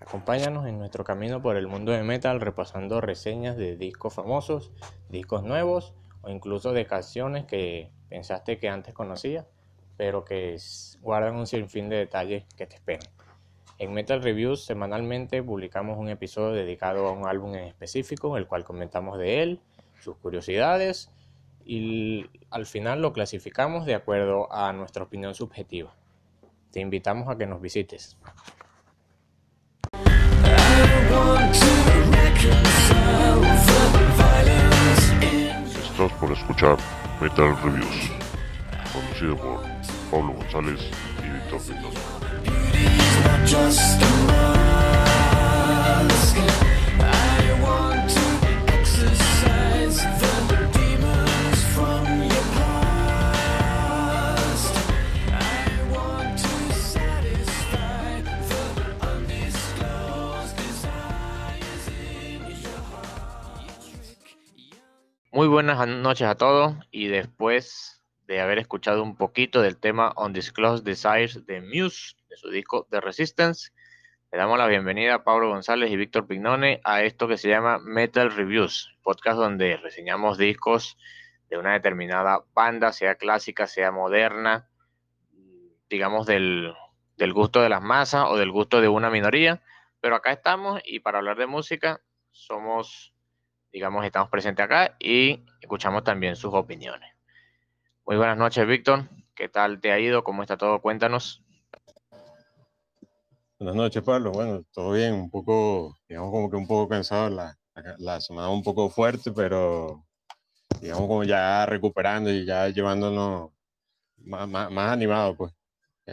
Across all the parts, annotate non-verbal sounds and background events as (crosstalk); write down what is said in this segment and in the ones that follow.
Acompáñanos en nuestro camino por el mundo de metal repasando reseñas de discos famosos, discos nuevos o incluso de canciones que pensaste que antes conocías, pero que guardan un sinfín de detalles que te esperan. En Metal Reviews semanalmente publicamos un episodio dedicado a un álbum en específico, el cual comentamos de él, sus curiosidades y al final lo clasificamos de acuerdo a nuestra opinión subjetiva. Te invitamos a que nos visites. Estás por escuchar Metal Reviews, conducido por Pablo González y Víctor Muy buenas noches a todos y después de haber escuchado un poquito del tema Undisclosed Desires de Muse, de su disco The Resistance, le damos la bienvenida a Pablo González y Víctor Pignone a esto que se llama Metal Reviews, podcast donde reseñamos discos de una determinada banda, sea clásica, sea moderna, digamos del, del gusto de las masas o del gusto de una minoría, pero acá estamos y para hablar de música somos digamos, estamos presentes acá y escuchamos también sus opiniones. Muy buenas noches, Víctor. ¿Qué tal te ha ido? ¿Cómo está todo? Cuéntanos. Buenas noches, Pablo. Bueno, todo bien, un poco, digamos, como que un poco cansado, la, la semana un poco fuerte, pero digamos, como ya recuperando y ya llevándonos más, más, más animados, pues,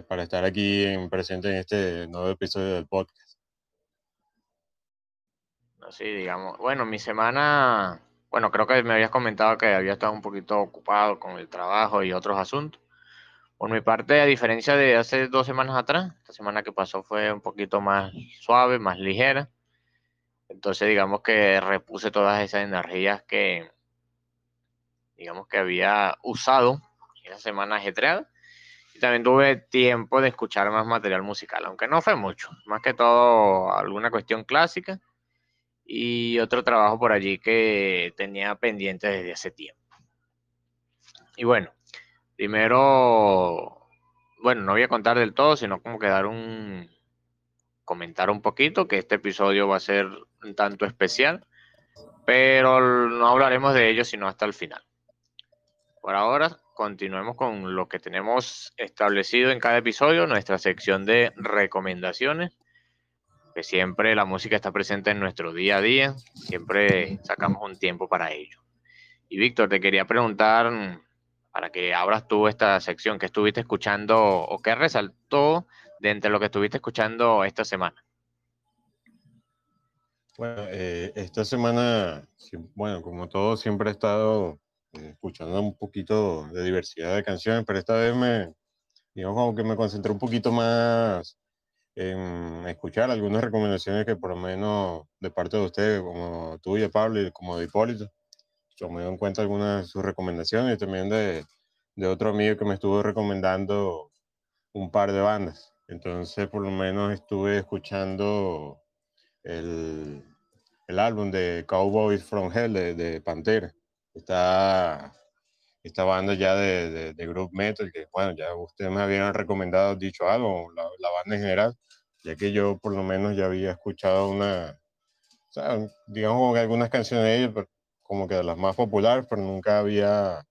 para estar aquí en, presente en este nuevo episodio del podcast. Sí, digamos. Bueno, mi semana, bueno, creo que me habías comentado que había estado un poquito ocupado con el trabajo y otros asuntos. Por mi parte, a diferencia de hace dos semanas atrás, esta semana que pasó fue un poquito más suave, más ligera. Entonces, digamos que repuse todas esas energías que, digamos que había usado esa semana ajetreada. Y también tuve tiempo de escuchar más material musical, aunque no fue mucho. Más que todo alguna cuestión clásica y otro trabajo por allí que tenía pendiente desde hace tiempo. Y bueno, primero, bueno, no voy a contar del todo, sino como que dar un, comentar un poquito, que este episodio va a ser un tanto especial, pero no hablaremos de ello sino hasta el final. Por ahora, continuemos con lo que tenemos establecido en cada episodio, nuestra sección de recomendaciones que siempre la música está presente en nuestro día a día, siempre sacamos un tiempo para ello. Y Víctor, te quería preguntar, para que abras tú esta sección, ¿qué estuviste escuchando o qué resaltó de entre lo que estuviste escuchando esta semana? Bueno, eh, esta semana, bueno, como todo, siempre he estado eh, escuchando un poquito de diversidad de canciones, pero esta vez me, digamos, como que me concentré un poquito más en escuchar algunas recomendaciones que por lo menos de parte de ustedes, como tuya, Pablo, y como de Hipólito, doy en cuenta algunas de sus recomendaciones y también de, de otro amigo que me estuvo recomendando un par de bandas. Entonces, por lo menos estuve escuchando el, el álbum de Cowboys from Hell de, de Pantera. Está esta banda ya de, de, de, group metal, que bueno, ya ustedes me habían recomendado, dicho algo, la, la, banda en general, ya que yo por lo menos ya había escuchado una, o sea, digamos algunas canciones de ellos, como que de las más populares, pero nunca había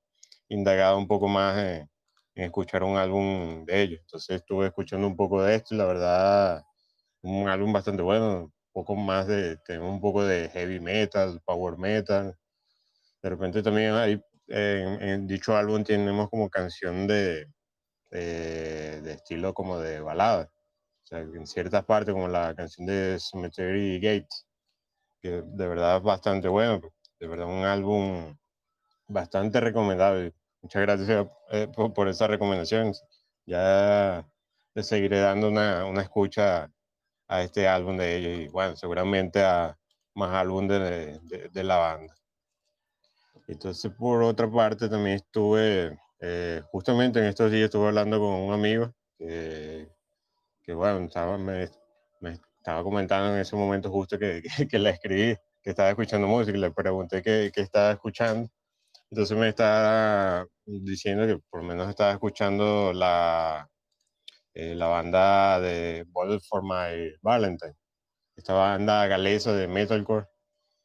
indagado un poco más en, en escuchar un álbum de ellos. Entonces estuve escuchando un poco de esto y la verdad, un álbum bastante bueno, un poco más de, un poco de heavy metal, power metal. De repente también hay en, dicho álbum tenemos como canción de, de, estilo como de balada. En ciertas partes, como la canción de Cemetery Gate, que de verdad es bastante bueno. De verdad, un álbum bastante recomendable. Muchas gracias eh, por, por, esa recomendación. Ya le seguiré dando una, una, escucha a este álbum de ellos y, bueno, seguramente a más álbum de, de la banda. Entonces, por otra parte, también estuve, eh, justamente en estos días estuve hablando con un amigo que, bueno, estaba, me, estaba comentando en ese momento justo que, que, la escribí, que estaba escuchando música le pregunté qué, qué estaba escuchando. Entonces me estaba diciendo que por lo menos estaba escuchando la, eh, la banda de Bullet for My Valentine, esta banda galesa de metalcore,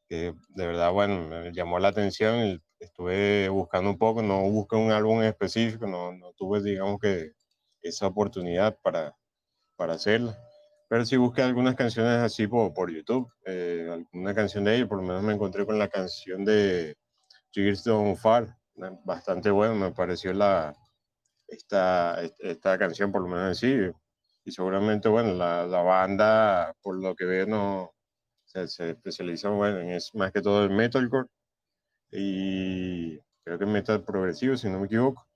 que de verdad, bueno, me llamó la atención estuve buscando un poco, no busqué un álbum específico, no, no tuve, digamos que, esa oportunidad para, para hacerlo. Pero sí busqué algunas canciones así por, por YouTube, eh, alguna canción de ellos, por lo menos me encontré con la canción de Don't Fall, bastante bueno, me pareció la, esta, esta canción, por lo menos en sí. Y seguramente, bueno, la, la banda, por lo que veo, no se, se especializa bueno, en es más que todo el metalcore y creo que metal progresivo, si no me equivoco.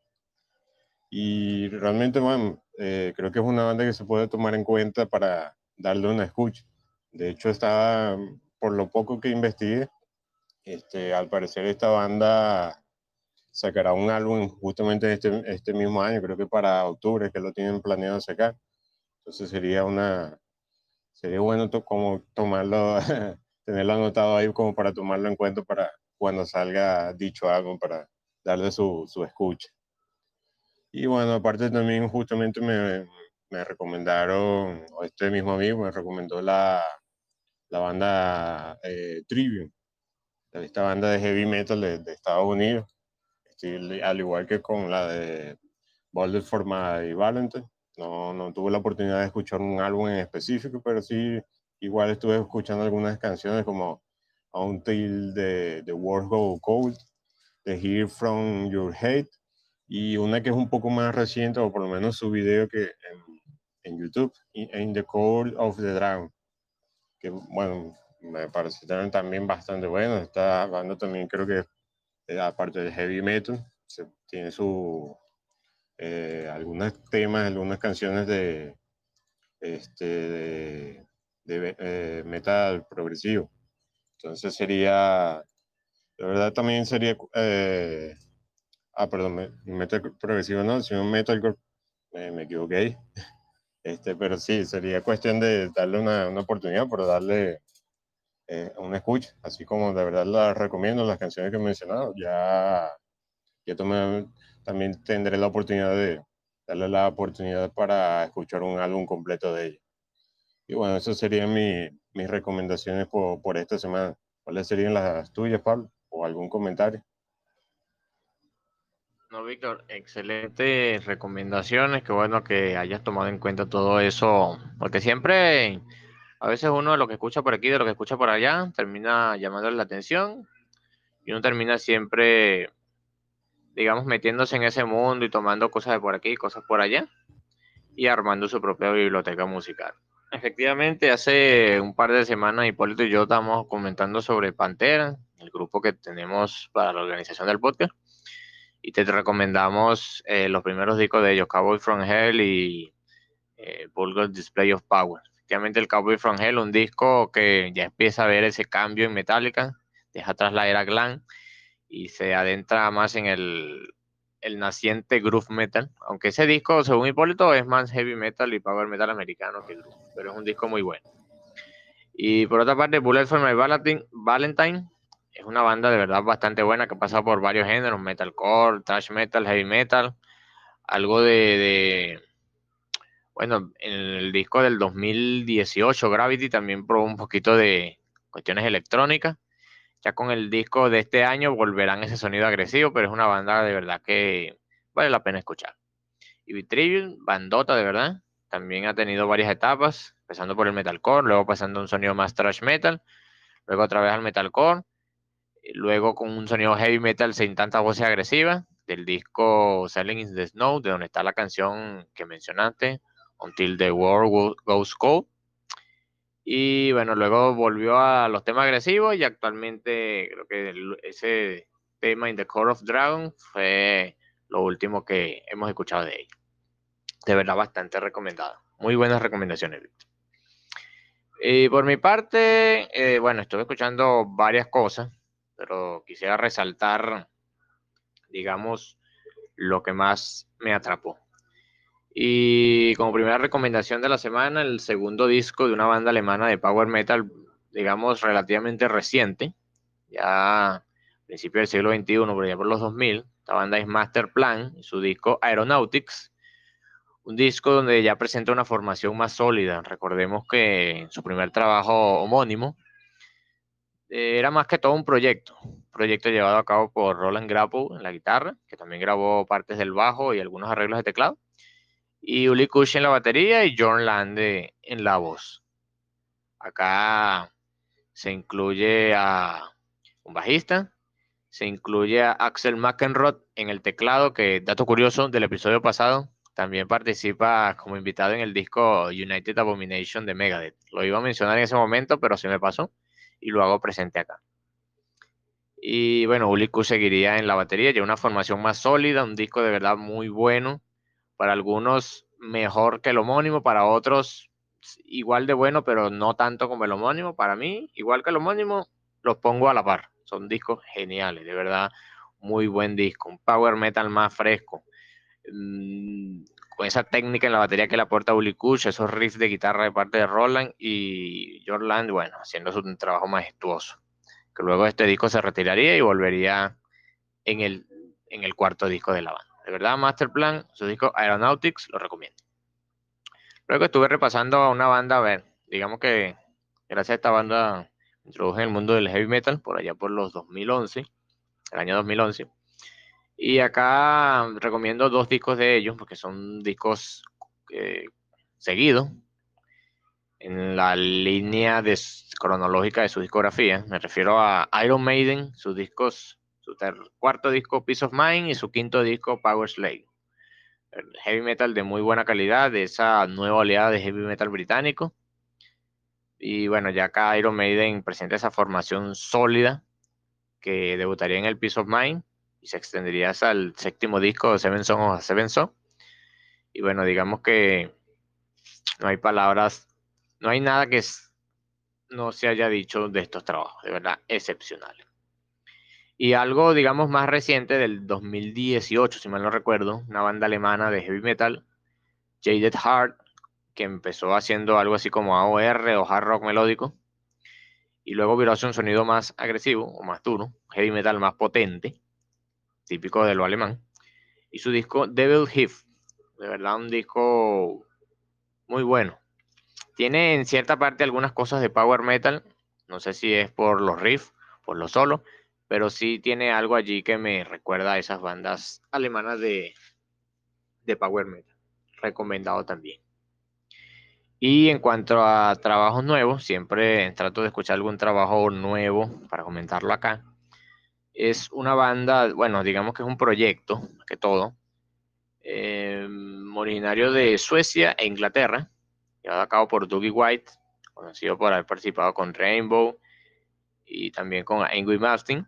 Y realmente, bueno, eh, creo que es una banda que se puede tomar en cuenta para darle una escucha. De hecho, estaba, por lo poco que investigué, este, al parecer esta banda sacará un álbum justamente este, este mismo año, creo que para octubre, que lo tienen planeado sacar. Entonces sería una, sería bueno como tomarlo, (laughs) tenerlo anotado ahí como para tomarlo en cuenta para cuando salga dicho álbum, para darle su, su escucha. Y bueno, aparte también justamente me, me recomendaron, o este mismo amigo me recomendó la, la banda eh, Trivium, esta banda de heavy metal de, de Estados Unidos al igual que con la de Boulder for My Valentine. No, no tuve la oportunidad de escuchar un álbum en específico, pero sí, igual estuve escuchando algunas canciones como Until the, the World Go Cold, The Hear From Your Hate, y una que es un poco más reciente, o por lo menos su video que en, en YouTube, In the Cold of the Dragon, que bueno, me parece también bastante bueno. Esta banda también creo que eh, aparte del heavy metal, tiene su eh, algunos temas, algunas canciones de este de, eh, metal progresivo. Entonces sería, de verdad también sería, ah, perdón, metal progresivo no, sino metal, me equivoqué. (laughs) Este, pero sí, sería cuestión de darle una, una oportunidad, por darle eh, una escucha, así como de verdad las recomiendo, las canciones que he mencionado, ya, ya también tendré la oportunidad de darle la oportunidad para escuchar un álbum completo de ella. Y bueno, esas serían mi, mis recomendaciones por, por esta semana. ¿Cuáles serían las tuyas, Pablo? ¿O algún comentario? No, Víctor, excelentes recomendaciones. Qué bueno que hayas tomado en cuenta todo eso, porque siempre a veces uno de lo que escucha por aquí, de lo que escucha por allá, termina llamándole la atención y uno termina siempre, digamos, metiéndose en ese mundo y tomando cosas de por aquí, cosas por allá y armando su propia biblioteca musical. Efectivamente, hace un par de semanas Hipólito y yo estábamos comentando sobre Pantera, el grupo que tenemos para la organización del podcast, y te recomendamos eh, los primeros discos de ellos, Cowboy From Hell y eh, Vulgar Display of Power efectivamente el Cowboy From Hell, un disco que ya empieza a ver ese cambio en Metallica, deja atrás la era glam y se adentra más en el, el naciente groove metal, aunque ese disco, según Hipólito, es más heavy metal y power metal americano que el groove, pero es un disco muy bueno. Y por otra parte, Bullet for My Valentine es una banda de verdad bastante buena que ha pasado por varios géneros, metalcore, thrash metal, heavy metal, algo de bueno, en el disco del 2018, Gravity, también probó un poquito de cuestiones electrónicas. Ya con el disco de este año volverán ese sonido agresivo, pero es una banda de verdad que vale la pena escuchar. Y Vitrivium, bandota de verdad, también ha tenido varias etapas, empezando por el metalcore, luego pasando a un sonido más thrash metal, luego otra vez al metalcore, luego con un sonido heavy metal sin tanta voz agresiva, del disco Selling in the Snow, de donde está la canción que mencionaste, Until the World Goes Cold. Y bueno, luego volvió a los temas agresivos y actualmente creo que ese tema In the Core of Dragon fue lo último que hemos escuchado de ella. De verdad, bastante recomendada. Muy buenas recomendaciones, Víctor. Y por mi parte, eh, bueno, estuve escuchando varias cosas, pero quisiera resaltar, digamos, lo que más me atrapó. Y como primera recomendación de la semana, el segundo disco de una banda alemana de power metal, digamos, relativamente reciente, ya a principios del siglo XXI, por ejemplo, los 2000. Esta banda es Master Plan su disco Aeronautics, un disco donde ya presenta una formación más sólida. Recordemos que en su primer trabajo homónimo eh, era más que todo un proyecto, un proyecto llevado a cabo por Roland Grapple en la guitarra, que también grabó partes del bajo y algunos arreglos de teclado, y Uli Kush en la batería y John Lande en la voz. Acá se incluye a un bajista, se incluye a Axel McEnroth en el teclado, que dato curioso del episodio pasado, también participa como invitado en el disco United Abomination de Megadeth. Lo iba a mencionar en ese momento, pero se me pasó y lo hago presente acá. Y bueno, Uliku seguiría en la batería, ya una formación más sólida, un disco de verdad muy bueno. Para algunos mejor que el homónimo, para otros igual de bueno, pero no tanto como el homónimo. Para mí, igual que el homónimo, los pongo a la par. Son discos geniales, de verdad, muy buen disco. Un power metal más fresco. Mm, con esa técnica en la batería que le aporta Uli esos riffs de guitarra de parte de Roland y Jorland, bueno, haciendo un trabajo majestuoso. Que luego este disco se retiraría y volvería en el cuarto disco de la banda. De verdad, Masterplan, su disco Aeronautics, lo recomiendo. Luego estuve repasando a una banda, a ver, digamos que gracias a esta banda me introduje en el mundo del heavy metal por allá por los 2011, el año 2011. Y acá recomiendo dos discos de ellos, porque son discos eh, seguidos en la línea cronológica de su discografía. Me refiero a Iron Maiden, sus discos, su cuarto disco Peace of Mind y su quinto disco Power Slave. heavy metal de muy buena calidad, de esa nueva oleada de heavy metal británico. Y bueno, ya acá Iron Maiden presenta esa formación sólida que debutaría en el Peace of Mind y se extendería hasta el séptimo disco de Seven Son o Seven. Y bueno, digamos que no hay palabras, no hay nada que no se haya dicho de estos trabajos, de verdad, excepcionales. Y algo, digamos, más reciente del 2018, si mal no recuerdo, una banda alemana de heavy metal, Jaded Heart, que empezó haciendo algo así como AOR o hard rock melódico, y luego viró hacia un sonido más agresivo o más duro, heavy metal más potente, típico de lo alemán, y su disco Devil Heath, de verdad un disco muy bueno. Tiene en cierta parte algunas cosas de power metal, no sé si es por los riffs, por los solos, pero sí tiene algo allí que me recuerda a esas bandas alemanas de, de power metal. Recomendado también. Y en cuanto a trabajos nuevos, siempre trato de escuchar algún trabajo nuevo para comentarlo acá es una banda, bueno, digamos que es un proyecto, que todo, em, originario de Suecia e Inglaterra, llevado a cabo por Dougie White, conocido por haber participado con Rainbow y también con Ingrid Martin.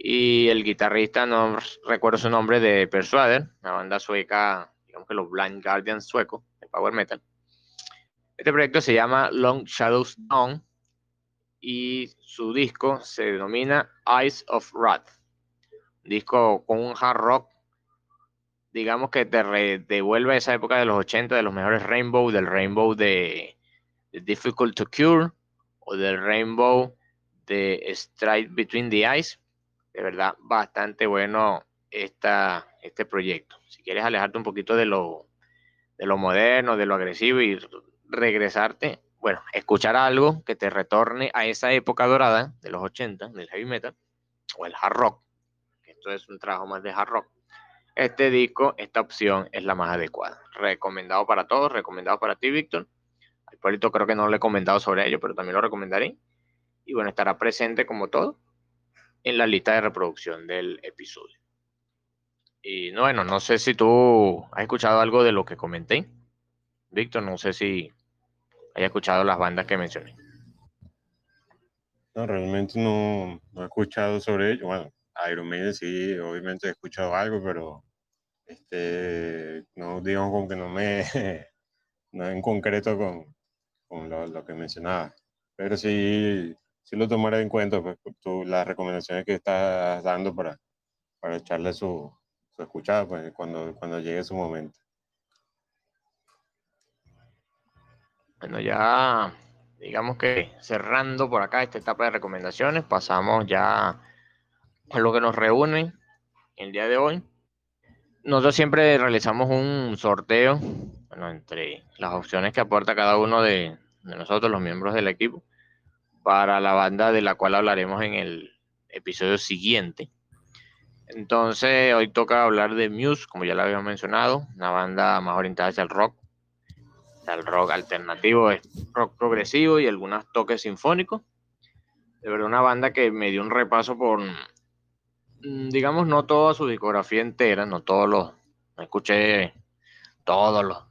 Y el guitarrista, no recuerdo su nombre, de Persuader, una banda sueca, digamos que los Blind Guardians suecos, de Power Metal. Este proyecto se llama Long Shadows Dawn y su disco se denomina Eyes of Wrath. Disco con un hard rock, digamos que te devuelve esa época de los 80, de los mejores Rainbow, del Rainbow de, Difficult to Cure o del Rainbow de Stride Between the Eyes. De verdad, bastante bueno esta, este proyecto. Si quieres alejarte un poquito de lo, de lo moderno, de lo agresivo y regresarte bueno, escuchar algo que te retorne a esa época dorada de los 80 del heavy metal o el hard rock, esto es un trabajo más de hard rock. Este disco, esta opción es la más adecuada. Recomendado para todos, recomendado para ti, Víctor. Al Polito creo que no le he comentado sobre ello, pero también lo recomendaré. Y bueno, estará presente como todo en la lista de reproducción del episodio. Y bueno, no sé si tú has escuchado algo de lo que comenté. Víctor, no sé si haya escuchado las bandas que mencioné. No, realmente no, he escuchado sobre ello. Bueno, Iron Maiden sí, obviamente he escuchado algo, pero este, no digamos como que no me, (laughs) no en concreto con, con lo, que mencionaba. Pero sí, sí lo tomaré en cuenta, pues, tú, las recomendaciones que estás dando para, para echarle su, su escuchada pues, cuando, cuando llegue su momento. Bueno, ya digamos que cerrando por acá esta etapa de recomendaciones, pasamos ya a lo que nos reúne el día de hoy. Nosotros siempre realizamos un sorteo entre las opciones que aporta cada uno de, de nosotros, los miembros del equipo, para la banda de la cual hablaremos en el episodio siguiente. Entonces, hoy toca hablar de Muse, como ya lo habíamos mencionado, una banda más orientada hacia el rock, el rock alternativo, es rock progresivo y algunos toques sinfónicos. De verdad, una banda que me dio un repaso por, mm, digamos, no toda su discografía entera, no todos los, escuché todos los,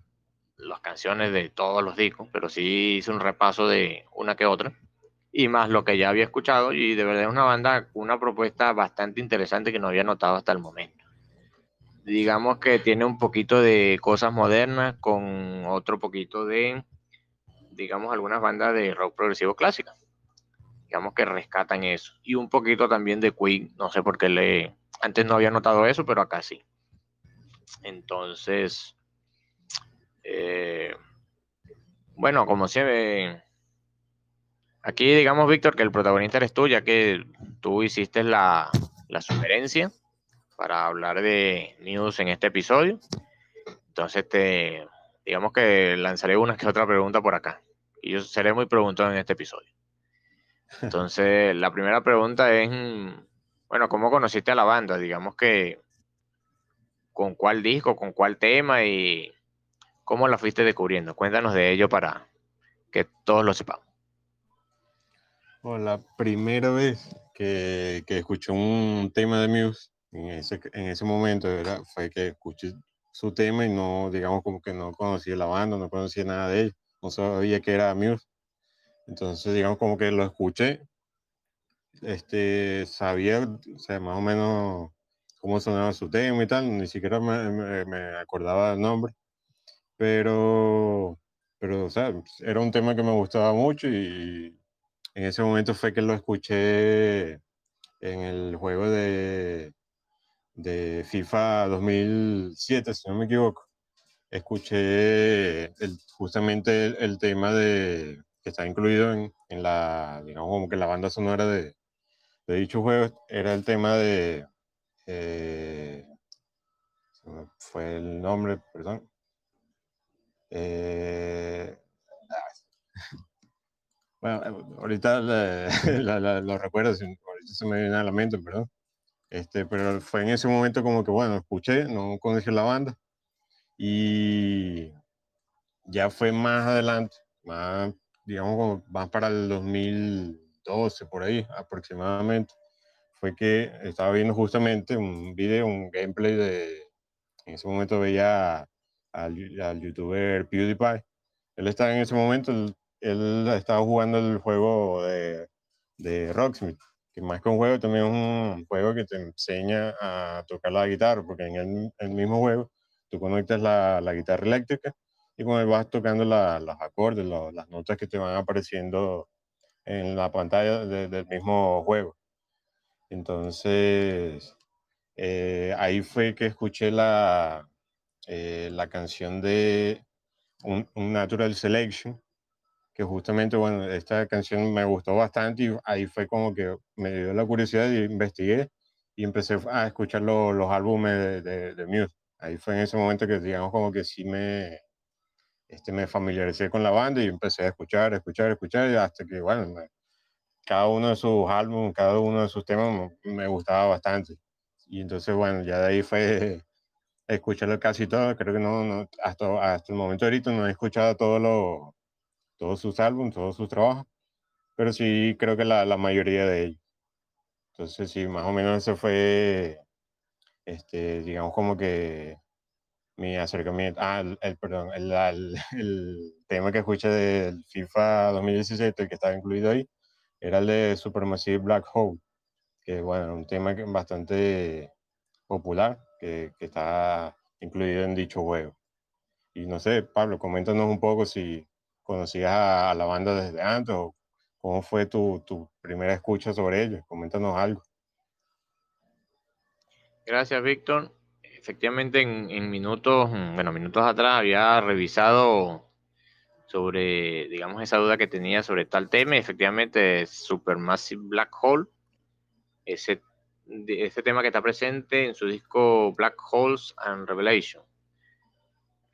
las canciones de todos los discos, pero sí hice un repaso de una que otra y más lo que ya había escuchado y de verdad es una banda una propuesta bastante interesante que no había notado hasta el momento. Digamos que tiene un poquito de cosas modernas con otro poquito de, digamos, algunas bandas de rock progresivo clásica. Digamos que rescatan eso. Y un poquito también de Queen, no sé por qué le... Antes no había notado eso, pero acá sí. Entonces, eh, bueno, como se ve Aquí digamos, Víctor, que el protagonista eres tú, ya que tú hiciste la, sugerencia para hablar de news en este episodio. Entonces, te, digamos que lanzaré una que otra pregunta por acá. Y yo seré muy preguntado en este episodio. Entonces, (laughs) la primera pregunta es, bueno, ¿cómo conociste a la banda? Digamos que, ¿con cuál disco, con cuál tema y cómo la fuiste descubriendo? Cuéntanos de ello para que todos lo sepamos la primera vez que, que, escuché un tema de Muse, en ese, en ese momento era, fue que escuché su tema y no, digamos, como que no conocía la banda, no conocía nada de ellos, no sabía que era Muse. Entonces, digamos, como que lo escuché, este, sabía, o sea, más o menos cómo sonaba su tema y tal, ni siquiera me, me, acordaba el nombre, pero, pero, o sea, era un tema que me gustaba mucho y en ese momento fue que lo escuché en el juego de, de FIFA 2007, si no me equivoco. Escuché justamente el, tema de, que está incluido en, en, la, digamos, como que la banda sonora de, de dicho juego, era el tema de, eh, fue el nombre, perdón. Eh, bueno, eh, ahorita (laughs) lo recuerdo, ahorita se me viene a la mente, perdón. Este, pero fue en ese momento como que, bueno, escuché, no conocí la banda. Y ya fue más adelante, más, digamos, más para el 2012, por ahí aproximadamente, fue que estaba viendo justamente un video, un gameplay de, en ese momento veía al, al youtuber PewDiePie. Él estaba en ese momento, él estaba jugando el juego de, de Rocksmith, que más que un juego también es un juego que te enseña a tocar la guitarra, porque en el, mismo juego tú conectas la, la, guitarra eléctrica y cuando vas tocando los acordes, las notas que te van apareciendo en la pantalla del mismo juego. Entonces, eh, ahí fue que escuché la, eh, la canción de un Natural Selection, que justamente, bueno, esta canción me gustó bastante y ahí fue como que me dio la curiosidad y investigué y empecé a escuchar los álbumes de, de, Muse. Ahí fue en ese momento que, digamos, como que sí me, este, me familiaricé con la banda y empecé a escuchar, escuchar, escuchar, hasta que, bueno, cada uno de sus álbumes, cada uno de sus temas me, gustaba bastante. Y entonces, bueno, ya de ahí fue (laughs) escucharlo casi todo. Creo que no, no hasta, hasta el momento ahorita no he escuchado todo lo todos sus álbumes, todos sus trabajos, pero sí creo que la, la mayoría de ellos. Entonces sí, más o menos eso fue, este, digamos como que mi acercamiento, ah, el, perdón, el, (laughs) el, tema que escuché del FIFA 2017, el que estaba incluido ahí, era el de Supermassive Black Hole, que bueno, un tema bastante popular, que, que está incluido en dicho juego. Y no sé, Pablo, coméntanos un poco si, conocías a, la banda desde antes o cómo fue tu, primera escucha sobre ellos. Coméntanos algo. Gracias, Víctor. Efectivamente, en, minutos, bueno, minutos atrás había revisado sobre, digamos, esa duda que tenía sobre tal tema. Efectivamente, Supermassive Black Hole, ese, ese tema que está presente en su disco Black Holes and Revelation.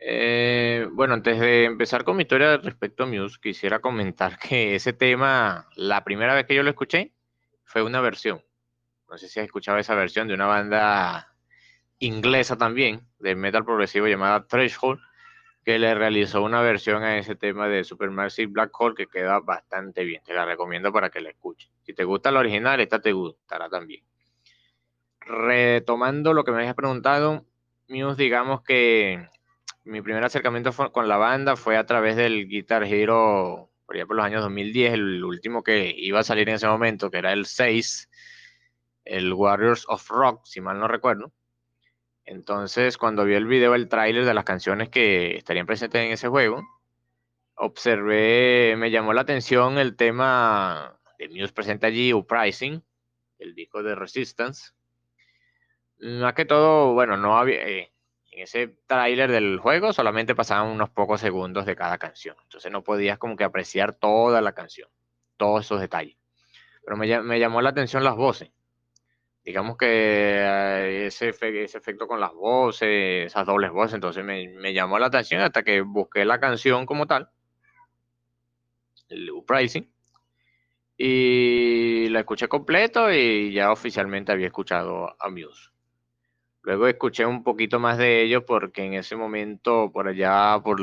Eh, bueno, antes de empezar con mi historia respecto a Muse, quisiera comentar que ese tema, la primera vez que yo lo escuché, fue una versión. No sé si has escuchado esa versión de una banda inglesa también, de metal progresivo llamada Threshold, que le realizó una versión a ese tema de Supermassive Black Hole que queda bastante bien. Te la recomiendo para que la escuches. Si te gusta la original, esta te gustará también. Retomando lo que me habías preguntado, Muse, digamos que mi primer acercamiento con la banda fue a través del Guitar Hero, por allá por los años 2010, el último que iba a salir en ese momento, que era el 6, el Warriors of Rock, si mal no recuerdo entonces, cuando vi el video, el tráiler de las canciones que estarían presentes en ese juego, observé, me llamó la atención el tema de Muse presente allí, Uprising, el disco de Resistance. Más que todo, bueno, no había, eh, en ese tráiler del juego solamente pasaban unos pocos segundos de cada canción. Entonces no podías como que apreciar toda la canción, todos esos detalles. Pero me, llamó la atención las voces digamos que eh, ese, ese, efecto con las voces, esas dobles voces, entonces me, llamó la atención hasta que busqué la canción como tal, el Uprising, y la escuché completo y ya oficialmente había escuchado a Muse. Luego escuché un poquito más de ellos porque en ese momento, por allá, por,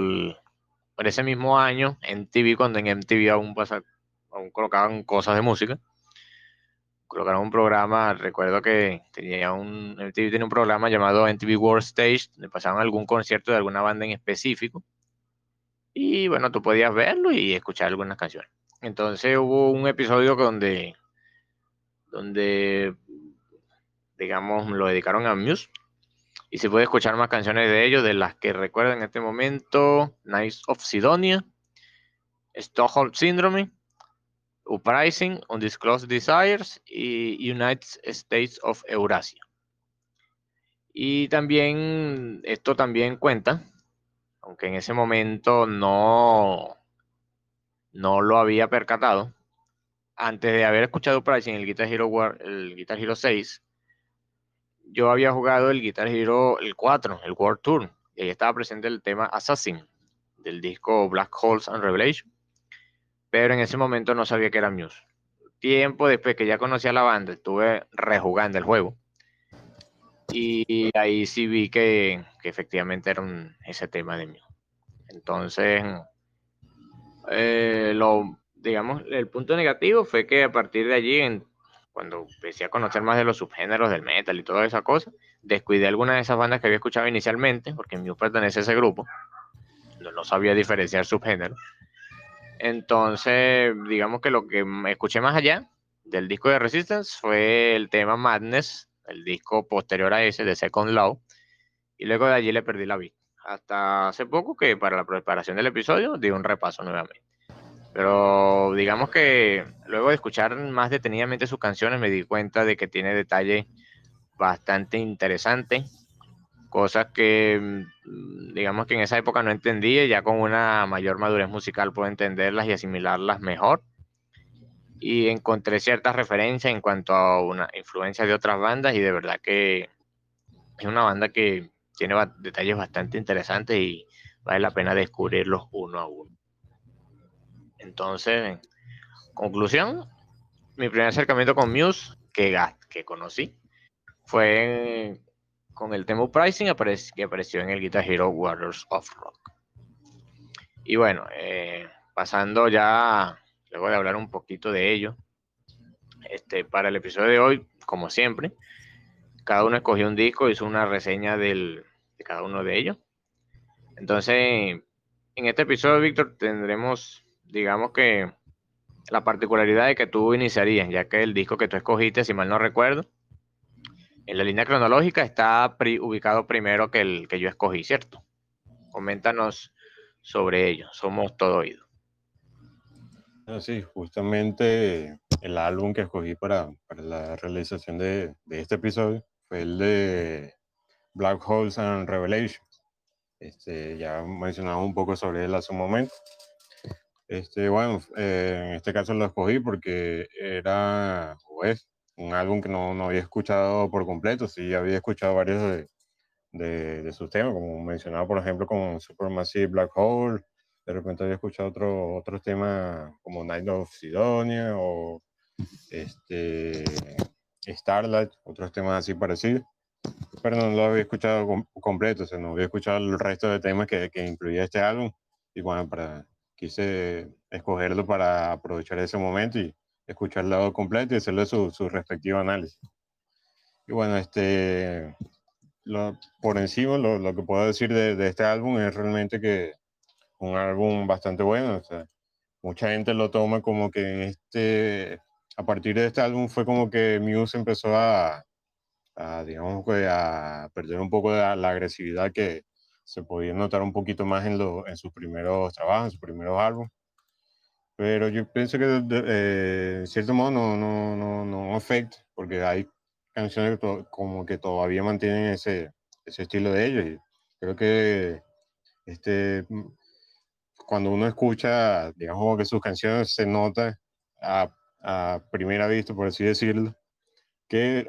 por ese mismo año, en TV, cuando en MTV aún, pasa, aún colocaban cosas de música, colocaron un programa, recuerdo que tenía un, MTV tenía un programa llamado MTV World Stage, donde pasaban algún concierto de alguna banda en específico. Y bueno, tú podías verlo y escuchar algunas canciones. Entonces hubo un episodio donde, donde digamos, lo dedicaron a Muse. Y se puede escuchar más canciones de ellos, de las que recuerdo en este momento, Nights of Sidonia, Stockholm Syndrome, Uprising, Undisclosed Desires y United States of Eurasia. Y también, esto también cuenta, aunque en ese momento no, no lo había percatado, antes de haber escuchado Uprising, el Guitar Hero, el Guitar Hero 6, yo había jugado el Guitar Hero el 4, el World Tour, y ahí estaba presente el tema Assassin del disco Black Holes and Revelation pero en ese momento no sabía que era Muse. Tiempo después que ya conocía la banda, estuve rejugando el juego. Y ahí sí vi que, efectivamente era ese tema de Muse. Entonces, eh, digamos, el punto negativo fue que a partir de allí, cuando empecé a conocer más de los subgéneros del metal y toda esa cosa, descuidé algunas de esas bandas que había escuchado inicialmente, porque Muse pertenece a ese grupo. No, no sabía diferenciar subgéneros. Entonces, digamos que lo que escuché más allá del disco de Resistance fue el tema Madness, el disco posterior a ese de Second Law, y luego de allí le perdí la vista. Hasta hace poco que para la preparación del episodio di un repaso nuevamente. Pero digamos que luego de escuchar más detenidamente sus canciones me di cuenta de que tiene detalles bastante interesantes cosas que mm, digamos que en esa época no entendía, ya con una mayor madurez musical puedo entenderlas y asimilarlas mejor. Y encontré ciertas referencias en cuanto a una influencia de otras bandas y de verdad que es una banda que tiene detalles bastante interesantes y vale la pena descubrirlos uno a uno. Entonces, conclusión, mi primer acercamiento con Muse que, que conocí fue con el tema Pricing que apareció en el Guitar Hero Warriors of Rock. Y bueno, eh, pasando ya, luego de hablar un poquito de ello, este, para el episodio de hoy, como siempre, cada uno escogió un disco, hizo una reseña de cada uno de ellos. Entonces, en este episodio, Víctor, tendremos, digamos que, la particularidad de que tú iniciarías, ya que el disco que tú escogiste, si mal no recuerdo, en la línea cronológica está ubicado primero que el que yo escogí, ¿cierto? Coméntanos sobre ello. Somos todo oído. Ah, sí, justamente el álbum que escogí para, la realización de, este episodio fue el de Black Holes and Revelation. Este, ya mencionaba un poco sobre él hace un momento. Este, bueno, eh, en este caso lo escogí porque era, o es, un álbum que no, no, había escuchado por completo, sí había escuchado varios de, de, de, sus temas, como mencionaba, por ejemplo, como Supermassive Black Hole, de repente había escuchado otro, otros temas como Night of Sidonia o este, Starlight, otros temas así parecidos, pero no lo había escuchado completo, o sea, no había escuchado el resto de temas que, que incluía este álbum, y bueno, para, quise escogerlo para aprovechar ese momento y escucharlo completo y hacerle su, su respectivo análisis. Y bueno, este, lo, por encima lo, lo, que puedo decir de, de, este álbum es realmente que un álbum bastante bueno. O sea, mucha gente lo toma como que este, a partir de este álbum fue como que Muse empezó a, a digamos, a perder un poco de la, agresividad que se podía notar un poquito más en, lo, en sus primeros trabajos, en sus primeros álbumes. Pero yo pienso que de, eh, cierto modo no, no, no, no afecta, porque hay canciones que como que todavía mantienen ese, ese estilo de ellos. Y creo que este, cuando uno escucha, digamos que sus canciones se nota a, a primera vista, por así decirlo, que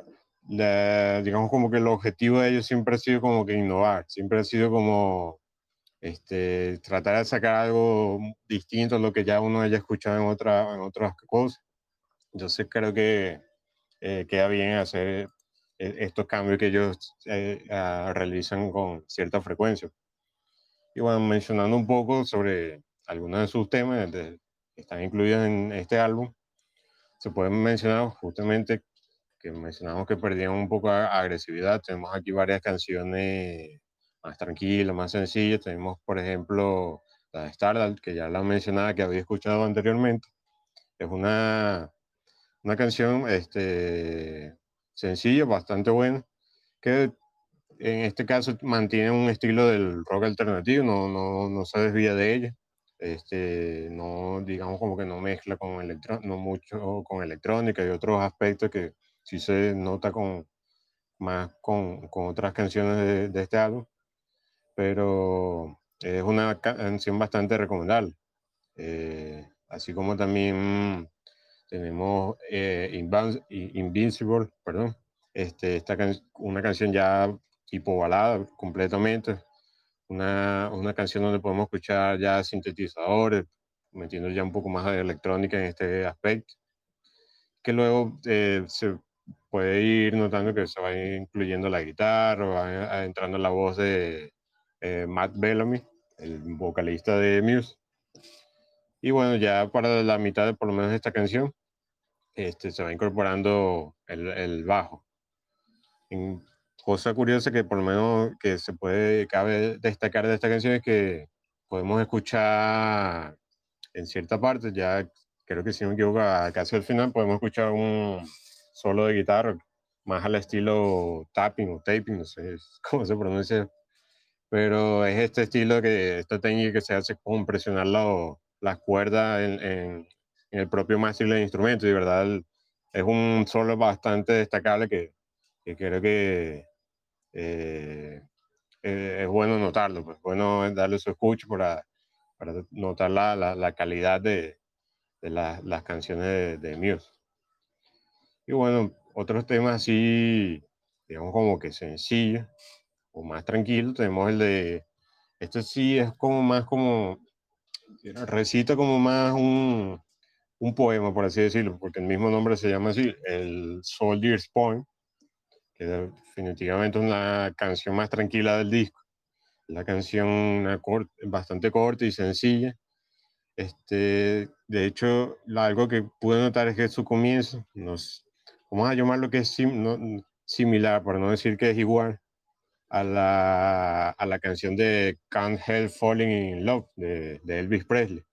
la, digamos como que el objetivo de ellos siempre ha sido como que innovar, siempre ha sido como este, tratar de sacar algo distinto a lo que ya uno haya escuchado en, otra, en otras cosas. Entonces creo que eh, queda bien hacer eh, estos cambios que ellos eh, uh, realizan con cierta frecuencia. Y bueno, mencionando un poco sobre algunos de sus temas que están incluidos en este álbum, se pueden mencionar justamente que mencionamos que perdían un poco de agresividad. Tenemos aquí varias canciones más tranquilas, más sencillas. Tenemos, por ejemplo, la de Stardust, que ya la mencionaba, que había escuchado anteriormente. Es una una canción este, sencilla, bastante buena, que en este caso mantiene un estilo del rock alternativo, no, no, no se desvía de ella. Este, no, digamos como que no mezcla con electro, no mucho con electrónica y otros aspectos que sí se nota con más con, con otras canciones de, de, este álbum, pero es una canción bastante recomendable. Eh, así como también tenemos eh, Invincible, perdón, este, esta can una canción ya tipo balada completamente, una, una, canción donde podemos escuchar ya sintetizadores, metiendo ya un poco más de electrónica en este aspecto, que luego eh, se puede ir notando que se va incluyendo la guitarra, va entrando la voz de eh, Matt Bellamy, el vocalista de Muse. Y bueno, ya para la mitad de por lo menos de esta canción, este, se va incorporando el, el bajo. En cosa curiosa que por lo menos que se puede, cabe destacar de esta canción es que podemos escuchar en cierta parte, ya creo que si no me equivoco, casi al final podemos escuchar un solo de guitarra, más al estilo tapping o taping, no sé (laughs) cómo se pronuncia, pero es este estilo que, esta técnica que se hace con presionar lo, las cuerdas en, en, el propio mástil del instrumento. Y de verdad es un solo bastante destacable que, que creo que eh, eh, es bueno notarlo, pues bueno darle su escucho para, para notar la, la, la calidad de, de la, las canciones de, de, Muse. Y bueno, otros temas así, digamos como que sencillos o más tranquilos, tenemos el de, esto sí es como más como, recita como más un, un poema, por así decirlo, porque el mismo nombre se llama así, el Soldier's Poem, que definitivamente es una canción más tranquila del disco. La canción bastante corta y sencilla. Este, de hecho, algo que pude notar es que su comienzo, nos, vamos a llamarlo que es sim, no, similar, por no decir que es igual, a la, a la canción de Can't Help Falling in Love de, de Elvis Presley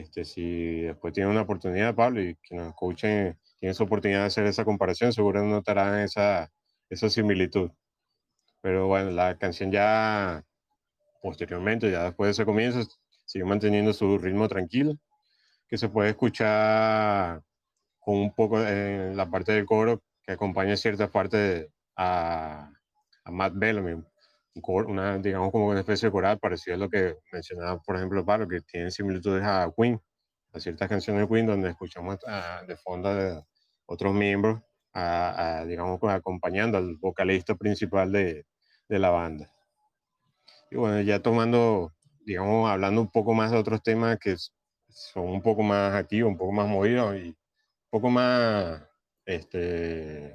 este, si después tienen una oportunidad, Pablo, y que nos escuchen, tienen su oportunidad de hacer esa comparación, seguro notarán esa, esa similitud. Pero bueno, la canción ya posteriormente, ya después de ese comienzo, sigue manteniendo su ritmo tranquilo, que se puede escuchar con un poco en la parte del coro que acompaña cierta parte a, a Matt Bellamy, una, digamos como una especie de coral parecido a lo que mencionaba, por ejemplo, Pablo, que tiene similitudes a Queen, a ciertas canciones de Queen donde escuchamos de fondo de otros miembros, a, digamos, pues, acompañando al vocalista principal de, de la banda. Y bueno, ya tomando, digamos, hablando un poco más de otros temas que son un poco más activos, un poco más movidos y un poco más, este,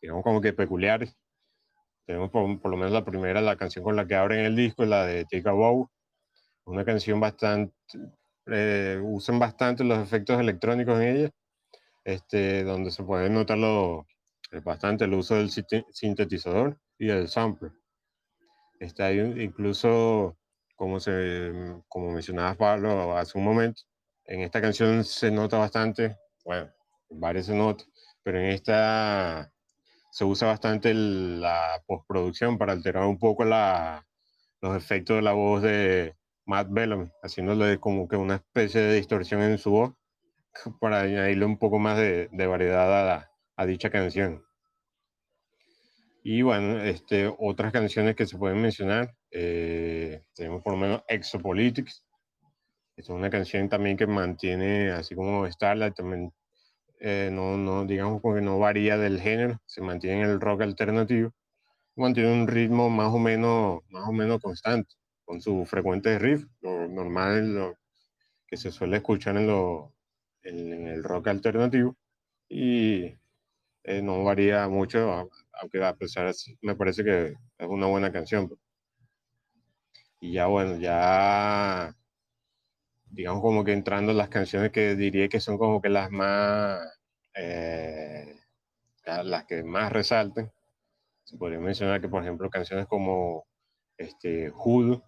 digamos, como que peculiares. Tenemos por, por, lo menos la primera, la canción con la que abren el disco, la de Take a Bow. Una canción bastante, eh, usan bastante los efectos electrónicos en ella, este, donde se puede notar lo, eh, bastante el uso del sintetizador y el sampler. Está ahí incluso, como, se, como mencionaba Pablo hace un momento, en esta canción se nota bastante, bueno, en varias se nota, pero en esta se usa bastante la postproducción para alterar un poco la, los efectos de la voz de Matt Bellamy, haciéndole como que una especie de distorsión en su voz (laughs) para añadirle un poco más de, de variedad a, a, dicha canción. Y bueno, este, otras canciones que se pueden mencionar, eh, tenemos por lo menos Exopolitics, es una canción también que mantiene, así como Starlight, también eh, no, no, digamos que no varía del género, se mantiene en el rock alternativo, mantiene un ritmo más o menos, más o menos constante, con su frecuente riff, lo normal lo que se suele escuchar en, lo, en, el rock alternativo, y eh, no varía mucho, aunque a pesar, me parece que es una buena canción. Y ya bueno, ya digamos como que entrando las canciones que diría que son como que las más, eh, las que más resalten. Se podría mencionar que, por ejemplo, canciones como este, Hood,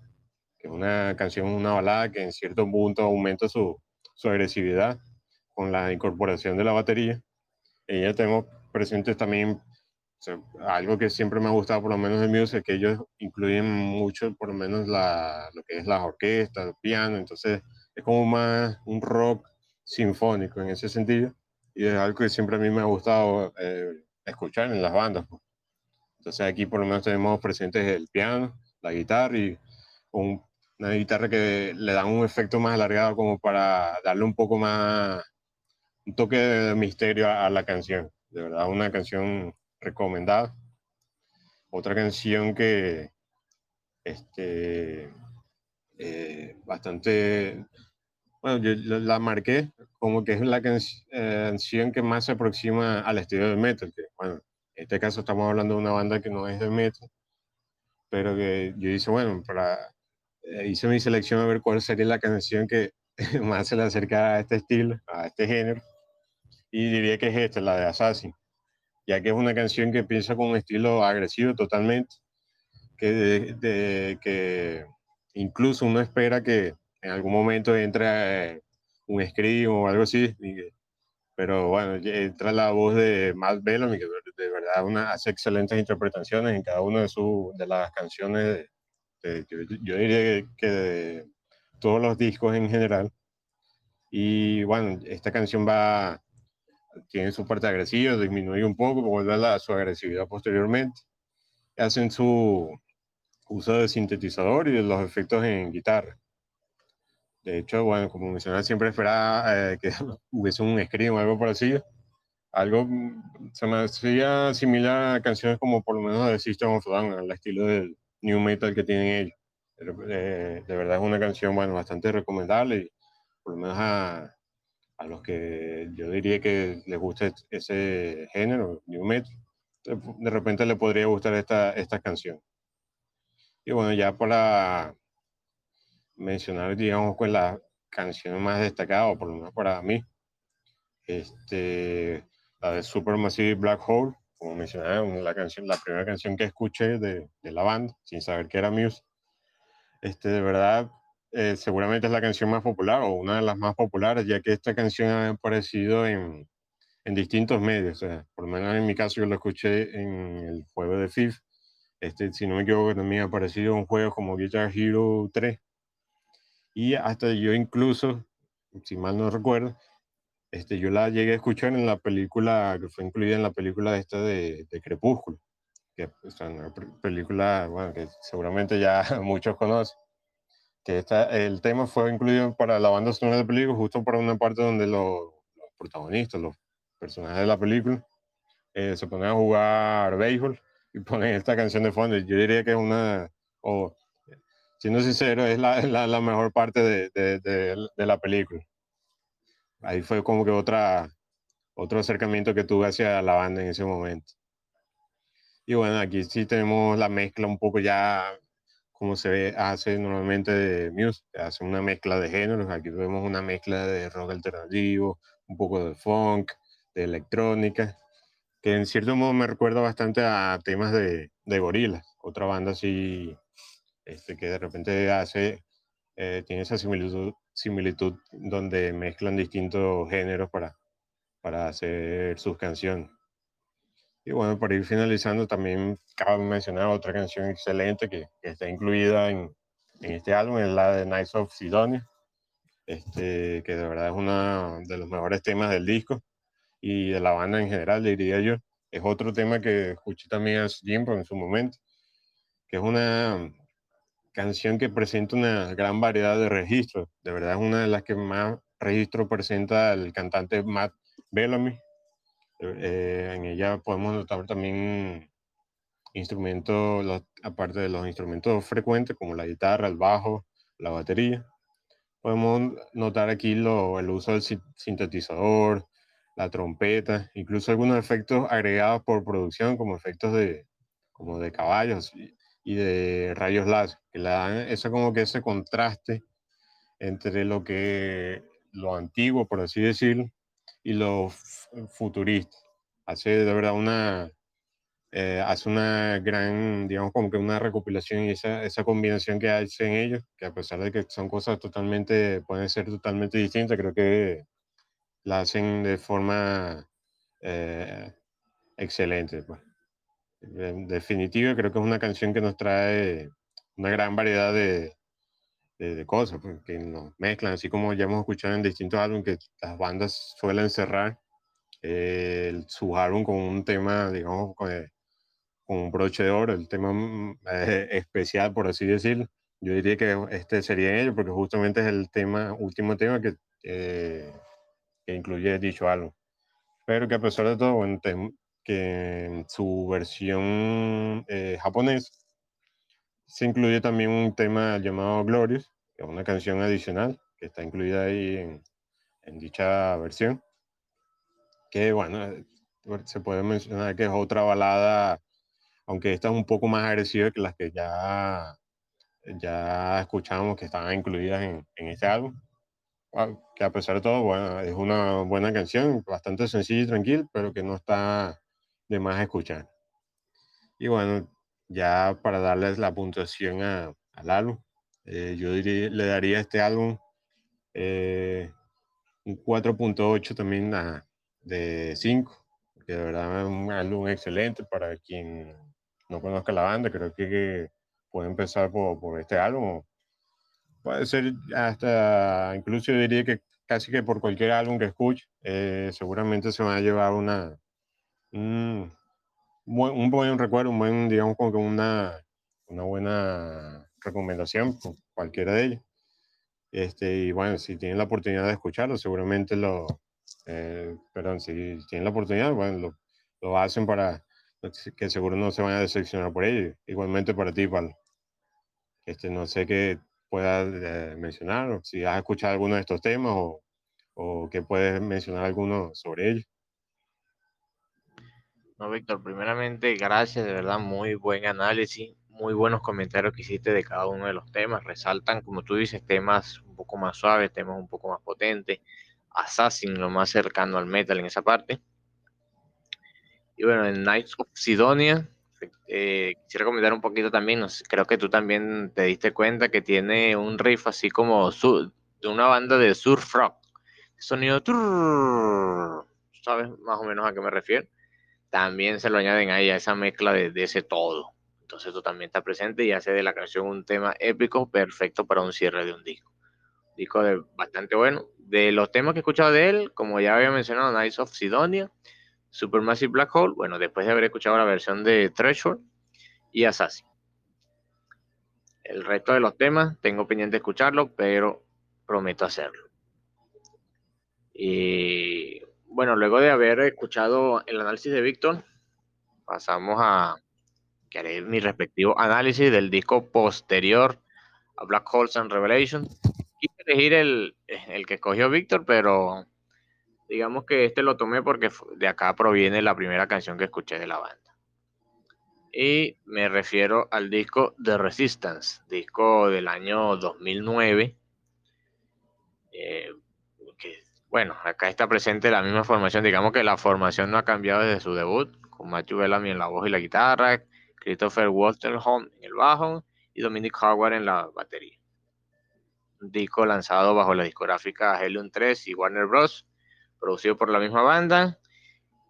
que es una canción, una balada que en cierto punto aumenta su, su agresividad con la incorporación de la batería. Y ya tenemos presentes también algo que siempre me ha gustado, por lo menos en music, que ellos incluyen mucho, por lo menos, la, lo que es la orquesta, el piano. Entonces, es como más un rock sinfónico en ese sentido. Y es algo que siempre a mí me ha gustado eh, escuchar en las bandas. Pues. Entonces aquí por lo menos tenemos presentes el piano, la guitarra y una guitarra que le da un efecto más alargado como para darle un poco más, un toque de misterio a, la canción. De verdad, una canción recomendada. Otra canción que, este, eh, bastante bueno, yo la marqué como que es la eh, canción que más se aproxima al estilo de metal. Que, bueno, en este caso estamos hablando de una banda que no es de metal, pero que yo hice, bueno, para, eh, hice mi selección a ver cuál sería la canción que (laughs) más se le acerca a este estilo, a este género. Y diría que es esta, la de Assassin, ya que es una canción que piensa con un estilo agresivo totalmente, que, de, que incluso uno espera que en algún momento entra eh, un scream o algo así, pero bueno, entra la voz de Matt Bellamy, que de verdad una, hace excelentes interpretaciones en cada una de, su, de las canciones, yo, diría que, de todos los discos en general. Y bueno, esta canción va, tiene su parte agresiva, disminuye un poco, vuelve a su agresividad posteriormente. Hacen su uso de sintetizador y de los efectos en guitarra. De hecho, bueno, como mencionaba, siempre esperaba eh, que (laughs) hubiese un screen o algo parecido. Algo mm, se me hacía similar a canciones como por lo menos de System of Down, al estilo del new metal que tienen ellos. Eh, de verdad es una canción, bueno, bastante recomendable y por lo menos a, a los que yo diría que les gusta ese género, new metal, de repente le podría gustar esta, esta canción. Y bueno, ya para mencionar, digamos, con la canción más destacada, por lo menos para mí, este, la de Supermassive Black Hole, como mencioné, la, canción, la primera canción que escuché de, de la banda, sin saber que era Muse. Este, de verdad, eh, seguramente es la canción más popular o una de las más populares, ya que esta canción ha aparecido en, en distintos medios. O sea, por lo menos en mi caso yo lo escuché en el juego de FIF. Este, si no me equivoco, también ha aparecido en juegos como Guitar Hero 3 y hasta yo incluso, si mal no recuerdo, este, yo la llegué a escuchar en la película, que fue incluida en la película esta de, de Crepúsculo, que es una película bueno, que seguramente ya (laughs) muchos conocen. que el tema fue incluido para la banda sonora de la película, justo para una parte donde los, protagonistas, los personajes de la película, eh, se ponen a jugar béisbol y (laughs) ponen esta canción de fondo. Yo diría que es una, siendo sincero, es la, la, mejor parte de, de, la película. Ahí fue como que otra, otro acercamiento que tuve hacia la banda en ese momento. Y bueno, aquí sí tenemos la mezcla un poco ya como se hace normalmente de Muse, hace una mezcla de géneros. Aquí vemos una mezcla de rock alternativo, un poco de funk, de electrónica, que en cierto modo me recuerda bastante a temas de, de Gorillaz, otra banda así, este, que de repente hace, eh, tiene esa similitud, similitud donde mezclan distintos géneros para, para hacer sus canciones. Y bueno, para ir finalizando, también cabe mencionar otra canción excelente que, está incluida en, en, este álbum, es la de Nights of Sidonia, este, que de verdad es uno de los mejores temas del disco y de la banda en general, diría yo. Es otro tema que escuché también hace tiempo en su momento, que es una canción que presenta una gran variedad de registros. De verdad es una de las que más registro presenta el cantante Matt Bellamy eh, en ella podemos notar también instrumentos, aparte de los instrumentos frecuentes como la guitarra, el bajo, la batería. Podemos notar aquí el uso del sintetizador, la trompeta, incluso algunos efectos agregados por producción como efectos de, como de caballos y, de rayos láser, que le dan eso como que ese contraste entre lo que lo antiguo, por así decirlo, y lo futurista. Hace de verdad una, eh, hace una gran, digamos, como que una recopilación y esa, esa combinación que hacen ellos, que a pesar de que son cosas totalmente, pueden ser totalmente distintas, creo que la hacen de forma eh, excelente. Pues. En definitiva, creo que es una canción que nos trae una gran variedad de, de, cosas, pues, que nos mezclan, así como ya hemos escuchado en distintos álbumes que las bandas suelen cerrar eh, su álbum con un tema, digamos, con, eh, un broche de oro, el tema mm, eh, especial, por así decirlo. Yo diría que este sería ello, porque justamente es el tema, último tema que, que incluye dicho álbum. Pero que a pesar de todo, bueno, que en su versión japonesa se incluye también un tema llamado Glorious, que es una canción adicional que está incluida ahí en, dicha versión. Que bueno, eh, se puede mencionar que es otra balada, aunque esta es un poco más agresiva que las que ya, ya escuchamos que estaban incluidas en, en este álbum. Que a pesar de todo, es una buena canción, bastante sencilla y tranquila, pero que no está de más escuchar. Y bueno, ya para darles la puntuación al álbum, eh, yo le daría a este álbum eh, un 4.8 también de 5, que de verdad es un álbum excelente para quien no conozca la banda, creo que, puede empezar por, por, este álbum. Puede ser hasta, incluso yo diría que casi que por cualquier álbum que escuche, eh, seguramente se va a llevar una, un buen recuerdo, un buen, digamos, como que una, una buena recomendación cualquiera de ellos. Este, y bueno, si tienen la oportunidad de escucharlo, seguramente lo, eh, perdón, si tienen la oportunidad, bueno, lo, lo, hacen para que seguro no se van a decepcionar por ello. Igualmente para ti, Pablo. Este, no sé qué puedas eh, mencionar, si has escuchado alguno de estos temas o, o que puedes mencionar alguno sobre ellos. No, Víctor, primeramente, gracias, de verdad, muy buen análisis, muy buenos comentarios que hiciste de cada uno de los temas. Resaltan, como tú dices, temas un poco más suaves, temas un poco más potentes. Assassin, lo más cercano al metal en esa parte. Y bueno, en Knights of Sidonia, eh, quisiera comentar un poquito también, creo que tú también te diste cuenta que tiene un riff así como de una banda de surf rock. Sonido, ¿sabes más o menos a qué me refiero? También se lo añaden ahí a esa mezcla de, ese todo. Entonces esto también está presente y hace de la canción un tema épico perfecto para un cierre de un disco. disco bastante bueno. De los temas que he escuchado de él, como ya había mencionado, Nights of Sidonia, Supermassive Black Hole, bueno, después de haber escuchado la versión de Treasure y Assassin. El resto de los temas tengo pendiente de escucharlo, pero prometo hacerlo. Y bueno, luego de haber escuchado el análisis de Víctor, pasamos a que mi respectivo análisis del disco posterior a Black Holes and Revelation. Quise elegir el, el que escogió Víctor, pero digamos que este lo tomé porque de acá proviene la primera canción que escuché de la banda. Y me refiero al disco The Resistance, disco del año 2009. Eh, bueno, acá está presente la misma formación. Digamos que la formación no ha cambiado desde su debut, con Matthew Bellamy en la voz y la guitarra, Christopher Walterholm en el bajo y Dominic Howard en la batería. Un disco lanzado bajo la discográfica Helium 3 y Warner Bros., producido por la misma banda.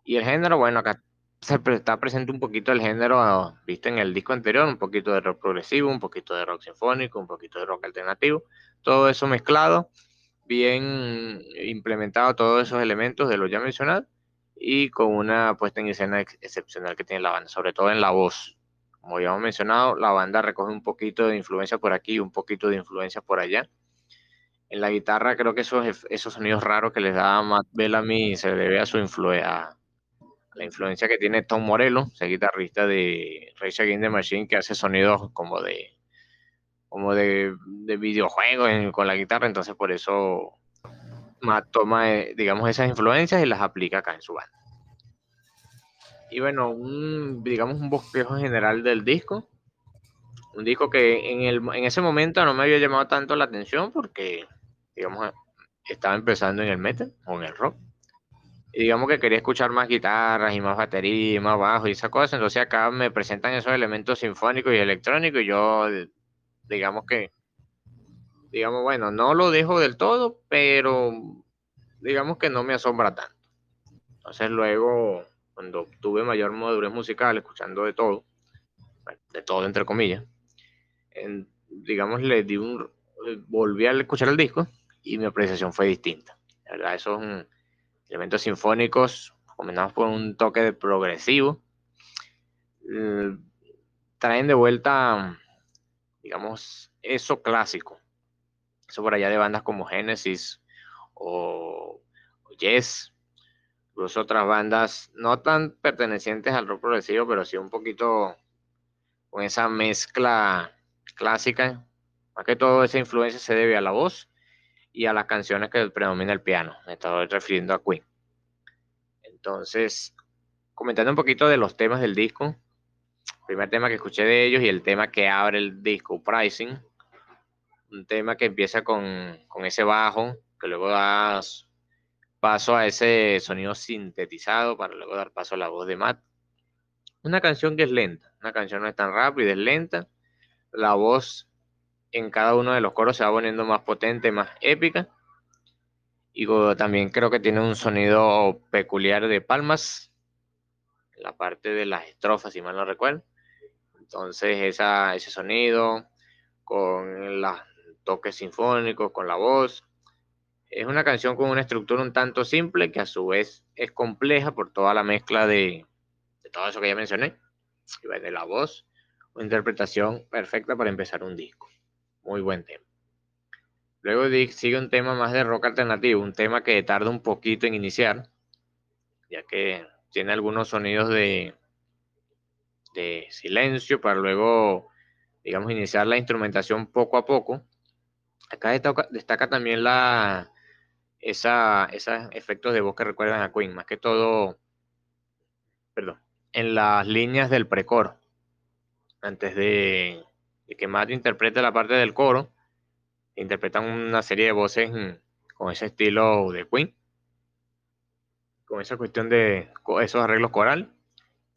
Y el género, bueno, acá está presente un poquito el género visto en el disco anterior, un poquito de rock progresivo, un poquito de rock sinfónico, un poquito de rock alternativo, todo eso mezclado, bien implementado todos esos elementos de lo ya mencionado y con una puesta en escena excepcional que tiene la banda, sobre todo en la voz. Como ya hemos mencionado, la banda recoge un poquito de influencia por aquí un poquito de influencia por allá. En la guitarra creo que esos, esos sonidos raros que les da Matt Bellamy se debe a su influencia la influencia que tiene Tom Morello, ese guitarrista de Rage Against the Machine, que hace sonidos como de como de, de videojuegos con la guitarra, entonces por eso Matt toma, eh, digamos, esas influencias y las aplica acá en su banda. Y bueno, un, digamos un bosquejo general del disco. Un disco que en, el, en ese momento no me había llamado tanto la atención porque, digamos, estaba empezando en el metal o en el rock y digamos que quería escuchar más guitarras y más batería y más bajo y esa cosa, entonces acá me presentan esos elementos sinfónicos y electrónicos y yo digamos que digamos bueno, no lo dejo del todo, pero digamos que no me asombra tanto. Entonces luego cuando tuve mayor madurez musical escuchando de todo, de todo entre comillas, digamos le di un volví a escuchar el disco y mi apreciación fue distinta. La verdad, eso es un elementos sinfónicos combinados por un toque de progresivo. Eh, traen de vuelta, digamos, eso clásico. Eso por allá de bandas como Genesis o, Yes. Incluso otras bandas no tan pertenecientes al rock progresivo, pero sí un poquito con esa mezcla clásica. Más que todo esa influencia se debe a la voz y a las canciones que predomina el piano. Me estaba refiriendo a Queen. Entonces, comentando un poquito de los temas del disco. Primer tema que escuché de ellos y el tema que abre el disco, Pricing. Un tema que empieza con, con ese bajo, que luego da paso a ese sonido sintetizado para luego dar paso a la voz de Matt. Una canción que es lenta, una canción no es tan rápida, es lenta. La voz en cada uno de los coros se va poniendo más potente, más épica. Y también creo que tiene un sonido peculiar de palmas, la parte de las estrofas, si mal no recuerdo. Entonces esa, ese sonido con los toques sinfónicos, con la voz. Es una canción con una estructura un tanto simple que a su vez es compleja por toda la mezcla de, todo eso que ya mencioné. Y de la voz, una interpretación perfecta para empezar un disco. Muy buen tema. Luego sigue un tema más de rock alternativo, un tema que tarda un poquito en iniciar, ya que tiene algunos sonidos de, de silencio para luego, digamos, iniciar la instrumentación poco a poco. Acá destaca, también la, esa, esos efectos de voz que recuerdan a Queen, más que todo, perdón, en las líneas del precoro, antes de, y que Matt interpreta la parte del coro, interpretan una serie de voces con ese estilo de Queen, con esa cuestión de esos arreglos coral,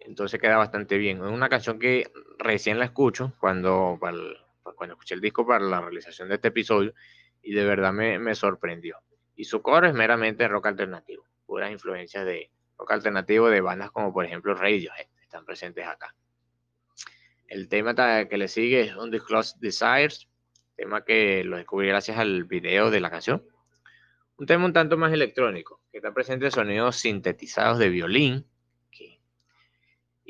entonces queda bastante bien. Es una canción que recién la escucho cuando, cuando escuché el disco para la realización de este episodio y de verdad me, me sorprendió. Y su coro es meramente rock alternativo, puras influencias de rock alternativo de bandas como por ejemplo Radiohead, están presentes acá. El tema que le sigue es Undisclosed Desires, tema que lo descubrí gracias al video de la canción. Un tema un tanto más electrónico, que está presente sonidos sintetizados de violín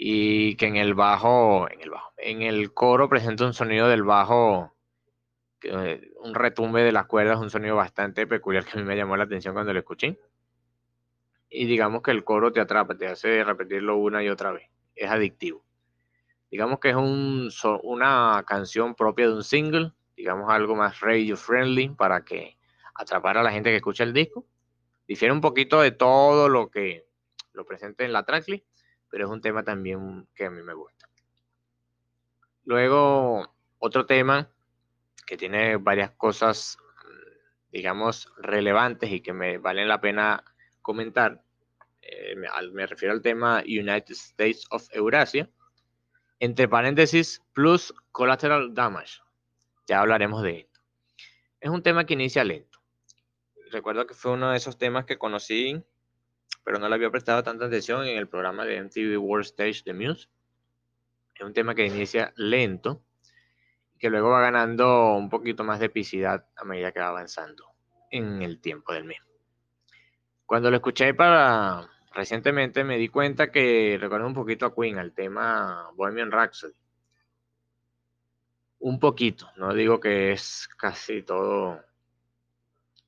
y que en el bajo, en el bajo, en el coro presenta un sonido del bajo, un retumbe de las cuerdas, un sonido bastante peculiar que a mí me llamó la atención cuando lo escuché. Y digamos que el coro te atrapa, te hace repetirlo una y otra vez, es adictivo. Digamos que es un, una canción propia de un single, digamos algo más radio friendly para que atrapar a la gente que escucha el disco. Difiere un poquito de todo lo que lo presente en la tracklist, pero es un tema también que a mí me gusta. Luego, otro tema que tiene varias cosas, digamos, relevantes y que me valen la pena comentar. Eh, me, refiero al tema United States of Eurasia, entre paréntesis, plus collateral damage. Ya hablaremos de esto. Es un tema que inicia lento. Recuerdo que fue uno de esos temas que conocí pero no le había prestado tanta atención en el programa de MTV World Stage de Muse. Es un tema que inicia lento que luego va ganando un poquito más de epicidad a medida que va avanzando en el tiempo del mismo. Cuando lo escuché para recientemente me di cuenta que recuerda un poquito a Queen, al tema Bohemian Rhapsody. Un poquito, no digo que es casi todo.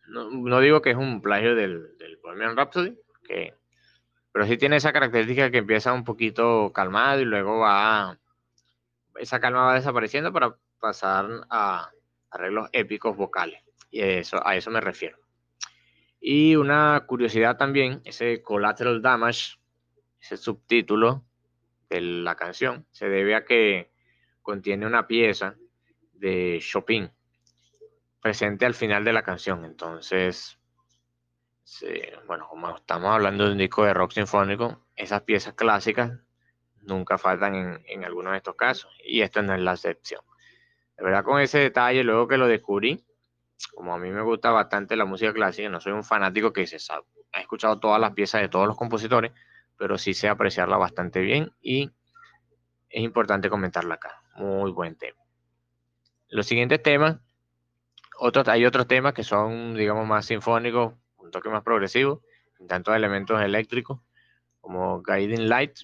No, digo que es un plagio del, del Bohemian Rhapsody, pero sí tiene esa característica que empieza un poquito calmado y luego va, esa calma va desapareciendo para pasar a arreglos épicos vocales. Y eso, a eso me refiero. Y una curiosidad también, ese Collateral Damage, ese subtítulo de la canción, se debe a que contiene una pieza de Chopin presente al final de la canción. Entonces, bueno, como estamos hablando de un disco de rock sinfónico, esas piezas clásicas nunca faltan en, en algunos de estos casos, y esta no es la excepción. De verdad, con ese detalle, luego que lo descubrí, como a mí me gusta bastante la música clásica, no soy un fanático que se sabe, ha escuchado todas las piezas de todos los compositores, pero sí sé apreciarla bastante bien y es importante comentarla acá. Muy buen tema. Los siguientes temas, otros, hay otros temas que son, digamos, más sinfónicos, toque más progresivo, en tantos elementos eléctricos como Guiding Light.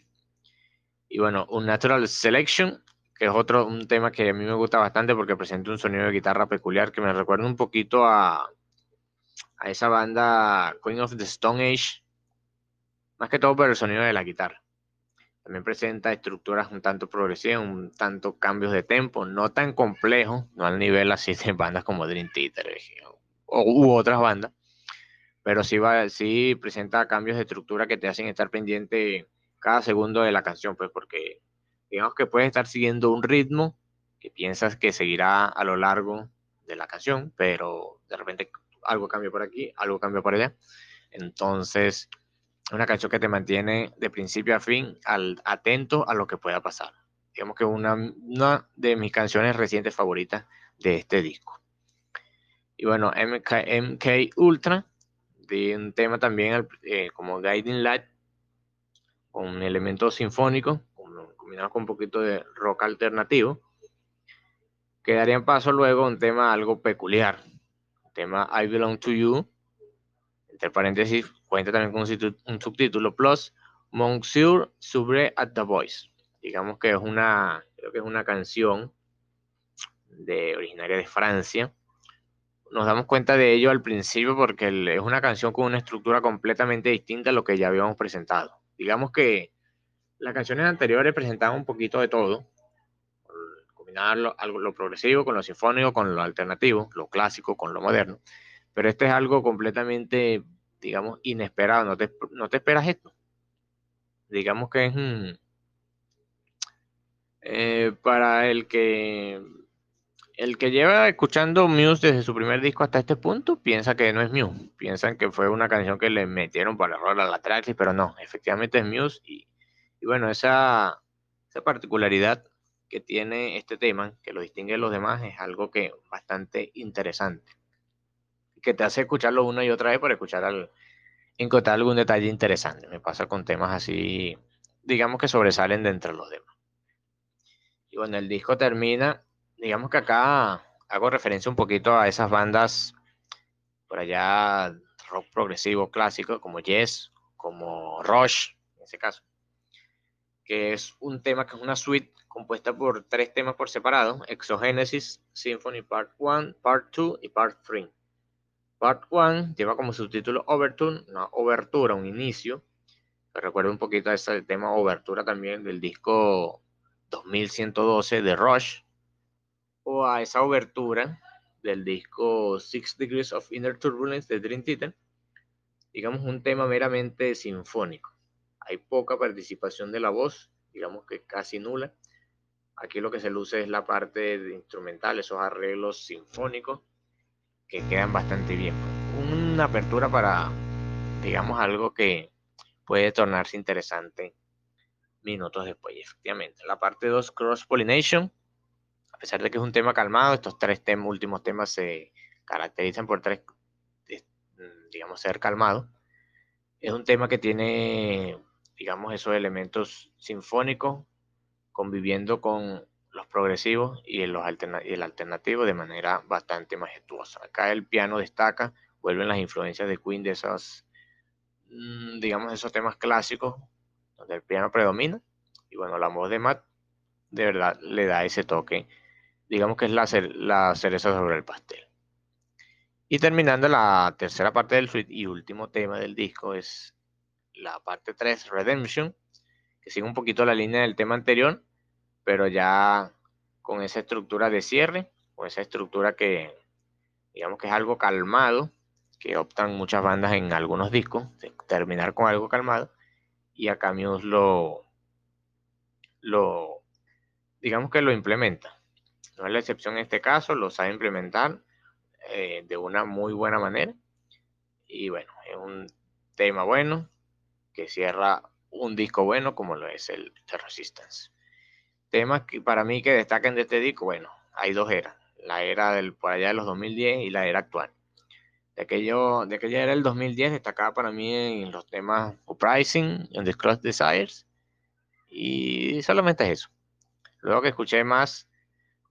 Y bueno, un Natural Selection, que es otro un tema que a mí me gusta bastante porque presenta un sonido de guitarra peculiar que me recuerda un poquito a, a esa banda Queen of the Stone Age, más que todo por el sonido de la guitarra. También presenta estructuras un tanto progresivas, un tanto cambios de tempo, no tan complejos, no al nivel así de bandas como Dream Theater eh, u otras bandas, pero sí, va, sí presenta cambios de estructura que te hacen estar pendiente cada segundo de la canción, pues porque digamos que puedes estar siguiendo un ritmo que piensas que seguirá a lo largo de la canción, pero de repente algo cambia por aquí, algo cambia por allá. Entonces, es una canción que te mantiene de principio a fin al, atento a lo que pueda pasar. Digamos que una, una de mis canciones recientes favoritas de este disco. Y bueno, MK, MK Ultra un tema también eh, como Guiding Light, con un elemento sinfónico, combinado con un poquito de rock alternativo, que darían paso luego a un tema algo peculiar, el tema I Belong to You, entre paréntesis, cuenta también con un, subtítulo, plus Monsieur Sobre at the Voice. Digamos que es una, creo que es una canción de, originaria de Francia, nos damos cuenta de ello al principio porque es una canción con una estructura completamente distinta a lo que ya habíamos presentado. Digamos que las canciones anteriores presentaban un poquito de todo, combinar lo, lo progresivo con lo sinfónico, con lo alternativo, lo clásico con lo moderno, pero este es algo completamente, digamos, inesperado, no te, no te esperas esto. Digamos que es eh, para el que el que lleva escuchando Muse desde su primer disco hasta este punto piensa que no es Muse. Piensan que fue una canción que le metieron por error a la tracklist, pero no, efectivamente es Muse. Y, bueno, esa, esa, particularidad que tiene este tema, que lo distingue de los demás, es algo que bastante interesante. Que te hace escucharlo una y otra vez por escuchar al, encontrar algún detalle interesante. Me pasa con temas así, digamos que sobresalen de entre los demás. Y bueno, el disco termina digamos que acá hago referencia un poquito a esas bandas por allá rock progresivo clásico como Yes, como Rush, en ese caso, que es un tema que es una suite compuesta por tres temas por separado, Exogenesis, Symphony Part 1, Part 2 y Part 3. Part 1 lleva como subtítulo Overture, una obertura, un inicio. Me recuerda un poquito a ese tema obertura también del disco 2112 de Rush, o a esa obertura del disco Six Degrees of Inner Turbulence de Dream Theater, digamos un tema meramente sinfónico. Hay poca participación de la voz, digamos que casi nula. Aquí lo que se luce es la parte de instrumental, esos arreglos sinfónicos que quedan bastante bien. Una apertura para, digamos, algo que puede tornarse interesante minutos después. efectivamente, la parte 2, Cross Pollination, pesar de que es un tema calmado, estos tres temas, últimos temas se caracterizan por tres, digamos, ser calmado. Es un tema que tiene, digamos, esos elementos sinfónicos conviviendo con los progresivos y, los y el alternativo de manera bastante majestuosa. Acá el piano destaca, vuelven las influencias de Queen de esos, mm, digamos, esos temas clásicos donde el piano predomina. Y bueno, la voz de Matt de verdad le da ese toque, digamos que es la, cereza sobre el pastel. Y terminando la tercera parte del suite y último tema del disco es la parte 3, Redemption, que sigue un poquito la línea del tema anterior, pero ya con esa estructura de cierre, con esa estructura que digamos que es algo calmado, que optan muchas bandas en algunos discos, terminar con algo calmado, y a Muse lo, lo, digamos que lo implementa. No es la excepción en este caso, lo sabe implementar eh, de una muy buena manera. Y bueno, es un tema bueno que cierra un disco bueno como lo es el The Resistance. Temas que para mí que destacan de este disco, bueno, hay dos eras. La era del por allá de los 2010 y la era actual de, aquello, de aquella era el 2010 destacaba para mí en los temas Uprising, en The Cross Desires, y solamente es eso. Luego que escuché más,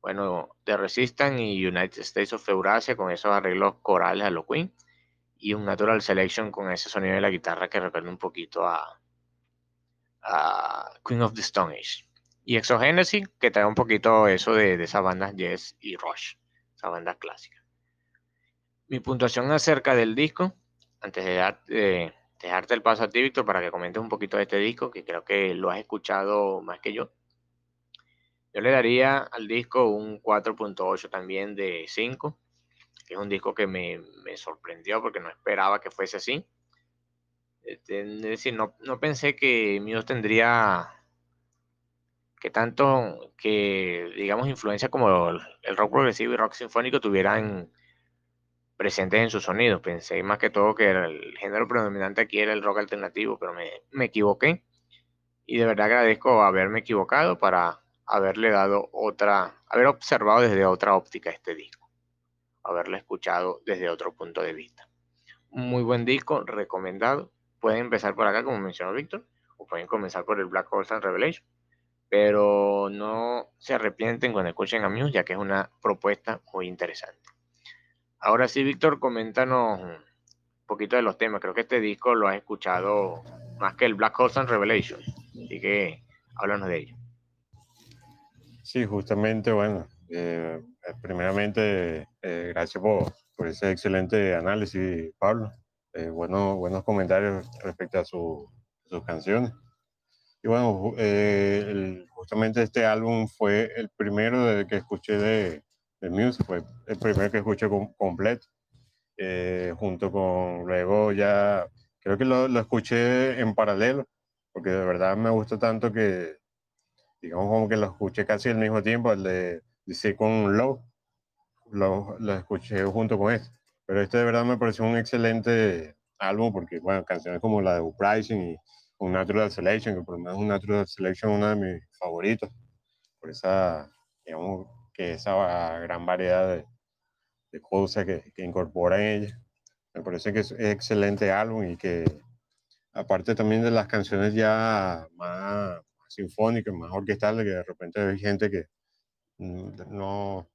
bueno, The Resistance y United States of Eurasia con esos arreglos corales a lo Queen, y un Natural Selection con ese sonido de la guitarra que recuerda un poquito a, Queen of the Stone Age. Y Exogenesis, que trae un poquito eso de, esas bandas Yes y Rush, esas bandas clásicas. Mi puntuación acerca del disco, antes de, dejarte el paso a ti, Víctor, para que comentes un poquito de este disco, que creo que lo has escuchado más que yo. Yo le daría al disco un 4.8 también de 5, que es un disco que me, sorprendió porque no esperaba que fuese así. Este, es decir, no, pensé que Muse tendría que tanto que, digamos, influencia como el rock progresivo y rock sinfónico tuvieran presentes en su sonido. Pensé más que todo que el género predominante aquí era el rock alternativo, pero me, equivoqué. Y de verdad agradezco haberme equivocado para haberle dado otra, haber observado desde otra óptica este disco, haberle escuchado desde otro punto de vista. Muy buen disco, recomendado. Pueden empezar por acá, como mencionó Víctor, o pueden comenzar por el Black Horse and Revelation, pero no se arrepienten cuando escuchen a Muse, ya que es una propuesta muy interesante. Ahora sí, Víctor, coméntanos un poquito de los temas. Creo que este disco lo has escuchado más que el Black Horse and Revelation. Así que háblanos de ello. Sí, justamente, bueno, eh, primeramente, eh, gracias por, por, ese excelente análisis, Pablo. Eh, bueno, buenos comentarios respecto a sus canciones. Y bueno, justamente este álbum fue el primero que escuché de, de Muse, fue el primero que escuché completo, eh, junto con, luego ya, creo que lo, lo, escuché en paralelo, porque de verdad me gustó tanto que, digamos como que lo escuché casi al mismo tiempo, el de, dice con Low, lo, lo escuché junto con este, pero este de verdad me pareció un excelente álbum, porque bueno, canciones como la de Uprising y un Natural Selection, que por lo menos un Natural Selection es uno de mis favoritos, por esa, digamos, que esa gran variedad de, de cosas que, que, incorpora en ella. Me parece que es excelente álbum y que aparte también de las canciones ya más, sinfónicas, más orquestales, que de repente hay gente que no,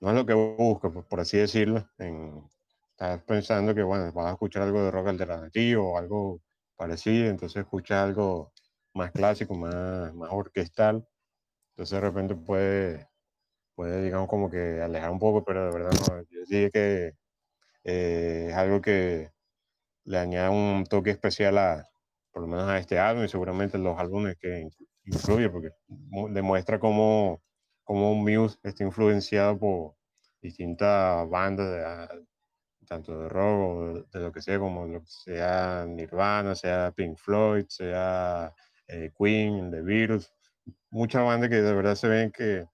no es lo que busca, por, así decirlo. En, estás pensando que, bueno, vas a escuchar algo de rock alternativo o algo parecido, entonces escuchas algo más clásico, más, más orquestal. Entonces de repente puede, puede, digamos, como que alejar un poco, pero de verdad no. Yo diría que eh, es algo que le añade un toque especial a, por lo menos a este álbum y seguramente los álbumes que incluye, porque demuestra cómo, cómo Muse está influenciado por distintas bandas, tanto de rock o de, lo que sea, como lo que sea Nirvana, sea Pink Floyd, sea eh, Queen, The Beatles, muchas bandas que de verdad se ven que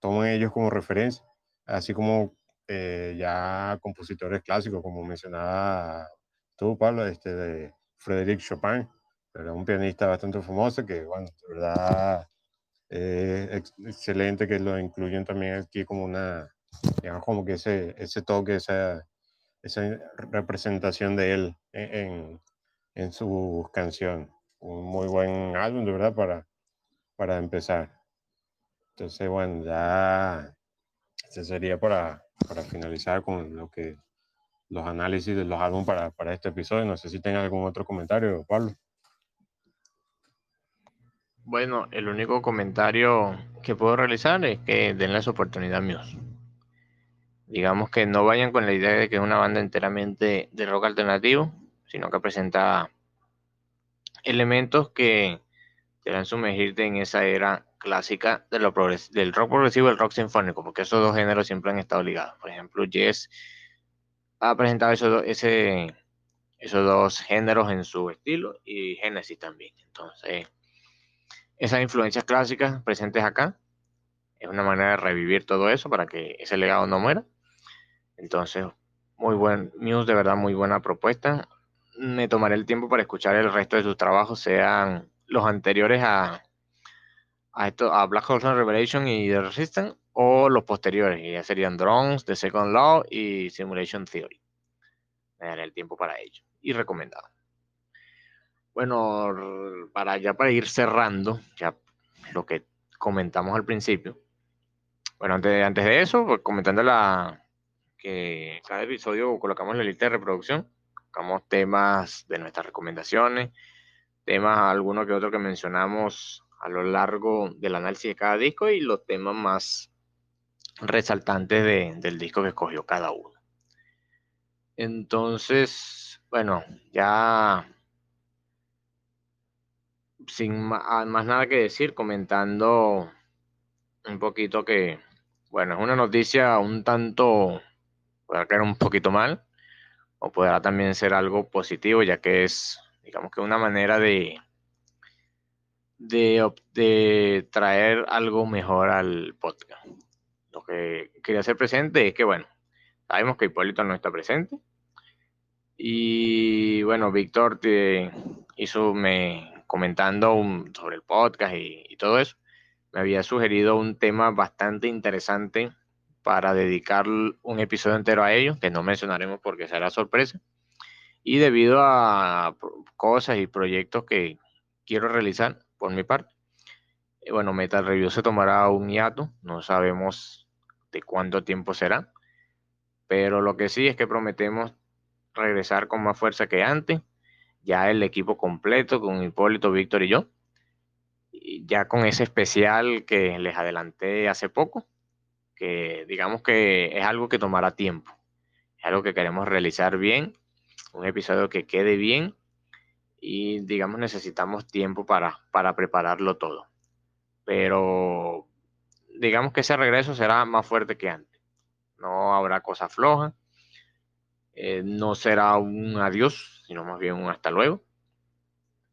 toman ellos como referencia, así como eh, ya compositores clásicos, como mencionaba tú, Pablo, este, de Frédéric Chopin, era un pianista bastante famoso que, bueno, de verdad es excelente que lo incluyen también aquí como una, digamos, como que ese, ese toque, esa, esa representación de él en, en, su canción. Un muy buen álbum, de verdad, para, para empezar. Entonces, bueno, ya ese sería para, para finalizar con lo que los análisis de los álbumes para, para este episodio. No sé si tenga algún otro comentario, Pablo. Bueno, el único comentario que puedo realizar es que denle su oportunidad a Muse. Digamos que no vayan con la idea de que es una banda enteramente de rock alternativo, sino que presenta elementos que te sumergirte en esa era clásica del rock progresivo y el rock sinfónico, porque esos dos géneros siempre han estado ligados. Por ejemplo, Jess ha presentado esos, ese, esos dos géneros en su estilo y Genesis también. Entonces, esas influencias clásicas presentes acá. Es una manera de revivir todo eso para que ese legado no muera. Entonces, muy buen Muse, de verdad, muy buena propuesta. Me tomaré el tiempo para escuchar el resto de sus trabajos, sean los anteriores a, a, esto, a Black Hole Revelation y The Resistance, o los posteriores, que ya serían Drones, The Second Law y Simulation Theory. Me daré el tiempo para ello. Y recomendado. Bueno, para ya para ir cerrando, ya lo que comentamos al principio. Bueno, antes, antes de eso, pues comentando la que cada episodio colocamos la lista de reproducción, colocamos temas de nuestras recomendaciones, temas algunos que otros que mencionamos a lo largo del análisis de cada disco y los temas más resaltantes del disco que escogió cada uno. Entonces, bueno, ya sin ah, más nada que decir, comentando un poquito que, bueno, es una noticia un tanto, puede caer un poquito mal, o podrá también ser algo positivo, ya que es, digamos que una manera de, de, traer algo mejor al podcast. Lo que quería hacer presente es que, bueno, sabemos que Hipólito no está presente. Y bueno, Víctor hizo, me comentando sobre el podcast y, todo eso, me había sugerido un tema bastante interesante para dedicar un episodio entero a ello, que no mencionaremos porque será sorpresa. Y debido a cosas y proyectos que quiero realizar por mi parte, eh, bueno, Metal Review se tomará un hiato, no sabemos de cuánto tiempo será, pero lo que sí es que prometemos regresar con más fuerza que antes ya el equipo completo con Hipólito, Víctor y yo. Ya con ese especial que les adelanté hace poco, que digamos que es algo que tomará tiempo, es algo que queremos realizar bien, un episodio que quede bien y digamos necesitamos tiempo para, para prepararlo todo. Pero digamos que ese regreso será más fuerte que antes. No habrá cosa floja. Eh, no será un adiós, sino más bien un hasta luego.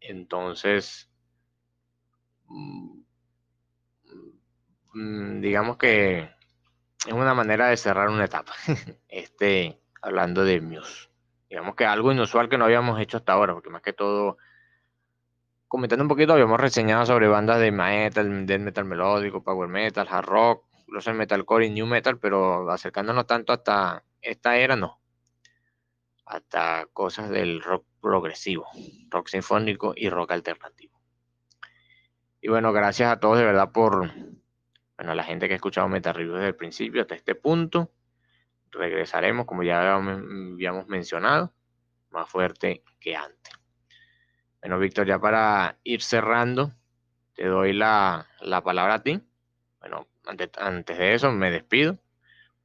Entonces, mm, mm, digamos que es una manera de cerrar una etapa. (laughs) Este, hablando de Muse. Digamos que algo inusual que no habíamos hecho hasta ahora, porque más que todo, comentando un poquito, habíamos reseñado sobre bandas de metal, de metal melódico, power metal, hard rock, los metalcore y new metal, pero acercándonos tanto hasta esta era, no hasta cosas del rock progresivo, rock sinfónico y rock alternativo. Y bueno, gracias a todos de verdad por, bueno, la gente que ha escuchado Meta Review desde el principio hasta este punto. Regresaremos, como ya habíamos mencionado, más fuerte que antes. Bueno, Víctor, ya para ir cerrando, te doy la, palabra a ti. Bueno, antes, antes, de eso me despido.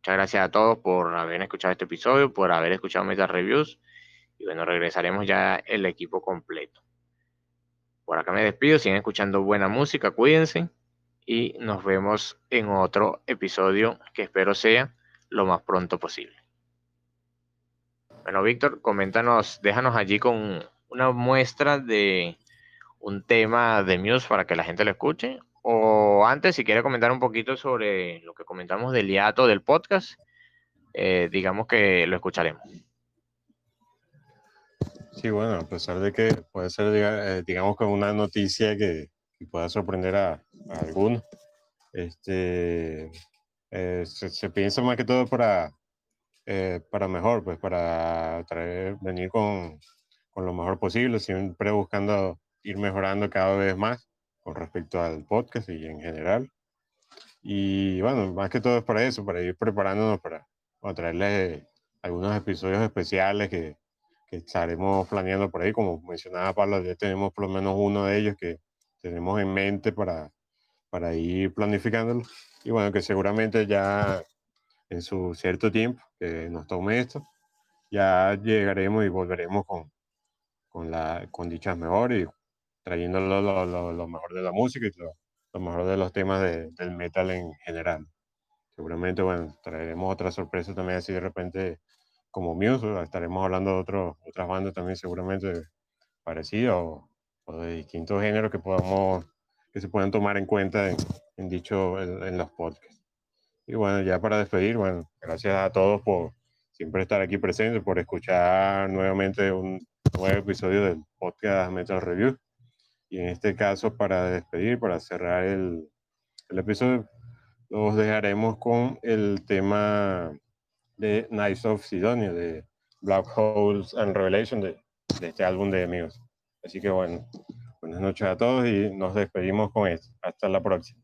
Muchas gracias a todos por haber escuchado este episodio, por haber escuchado Meta Reviews. Y bueno, regresaremos ya el equipo completo. Por acá me despido, siguen escuchando buena música, cuídense y nos vemos en otro episodio que espero sea lo más pronto posible. Bueno, Víctor, coméntanos, déjanos allí con una muestra de un tema de Muse para que la gente lo escuche. O antes, si quiere comentar un poquito sobre lo que comentamos del hiato del podcast, eh, digamos que lo escucharemos. Sí, bueno, a pesar de que puede ser, eh, digamos, como una noticia que, pueda sorprender a, algunos, este, eh, se, piensa más que todo para, eh, para mejor, pues para traer, venir con, con, lo mejor posible, siempre buscando ir mejorando cada vez más con respecto al podcast y en general. Y bueno, más que todo es para eso, para ir preparándonos para, para traerles algunos episodios especiales que, estaremos planeando por ahí. Como mencionaba Pablo, ya tenemos por lo menos uno de ellos que tenemos en mente para, para ir planificándolo. Y bueno, que seguramente ya en su cierto tiempo que nos tome esto, ya llegaremos y volveremos con, con, la, con dichas mejores trayendo lo, lo, lo, mejor de la música y lo, mejor de los temas de, del metal en general. Seguramente, bueno, traeremos otra sorpresa también así de repente como Muse, estaremos hablando de otros otras bandas también seguramente parecidas o, de distintos géneros que podamos, que se puedan tomar en cuenta en, en dicho, en, los podcasts. Y bueno, ya para despedir, bueno, gracias a todos por siempre estar aquí presentes, por escuchar nuevamente un nuevo episodio del podcast Metal Review. Y en este caso, para despedir, para cerrar el, el episodio, los dejaremos con el tema de Nights of Sidonia, de Black Holes and Revelation, de, de este álbum de amigos. Así que bueno, buenas noches a todos y nos despedimos con esto. Hasta la próxima.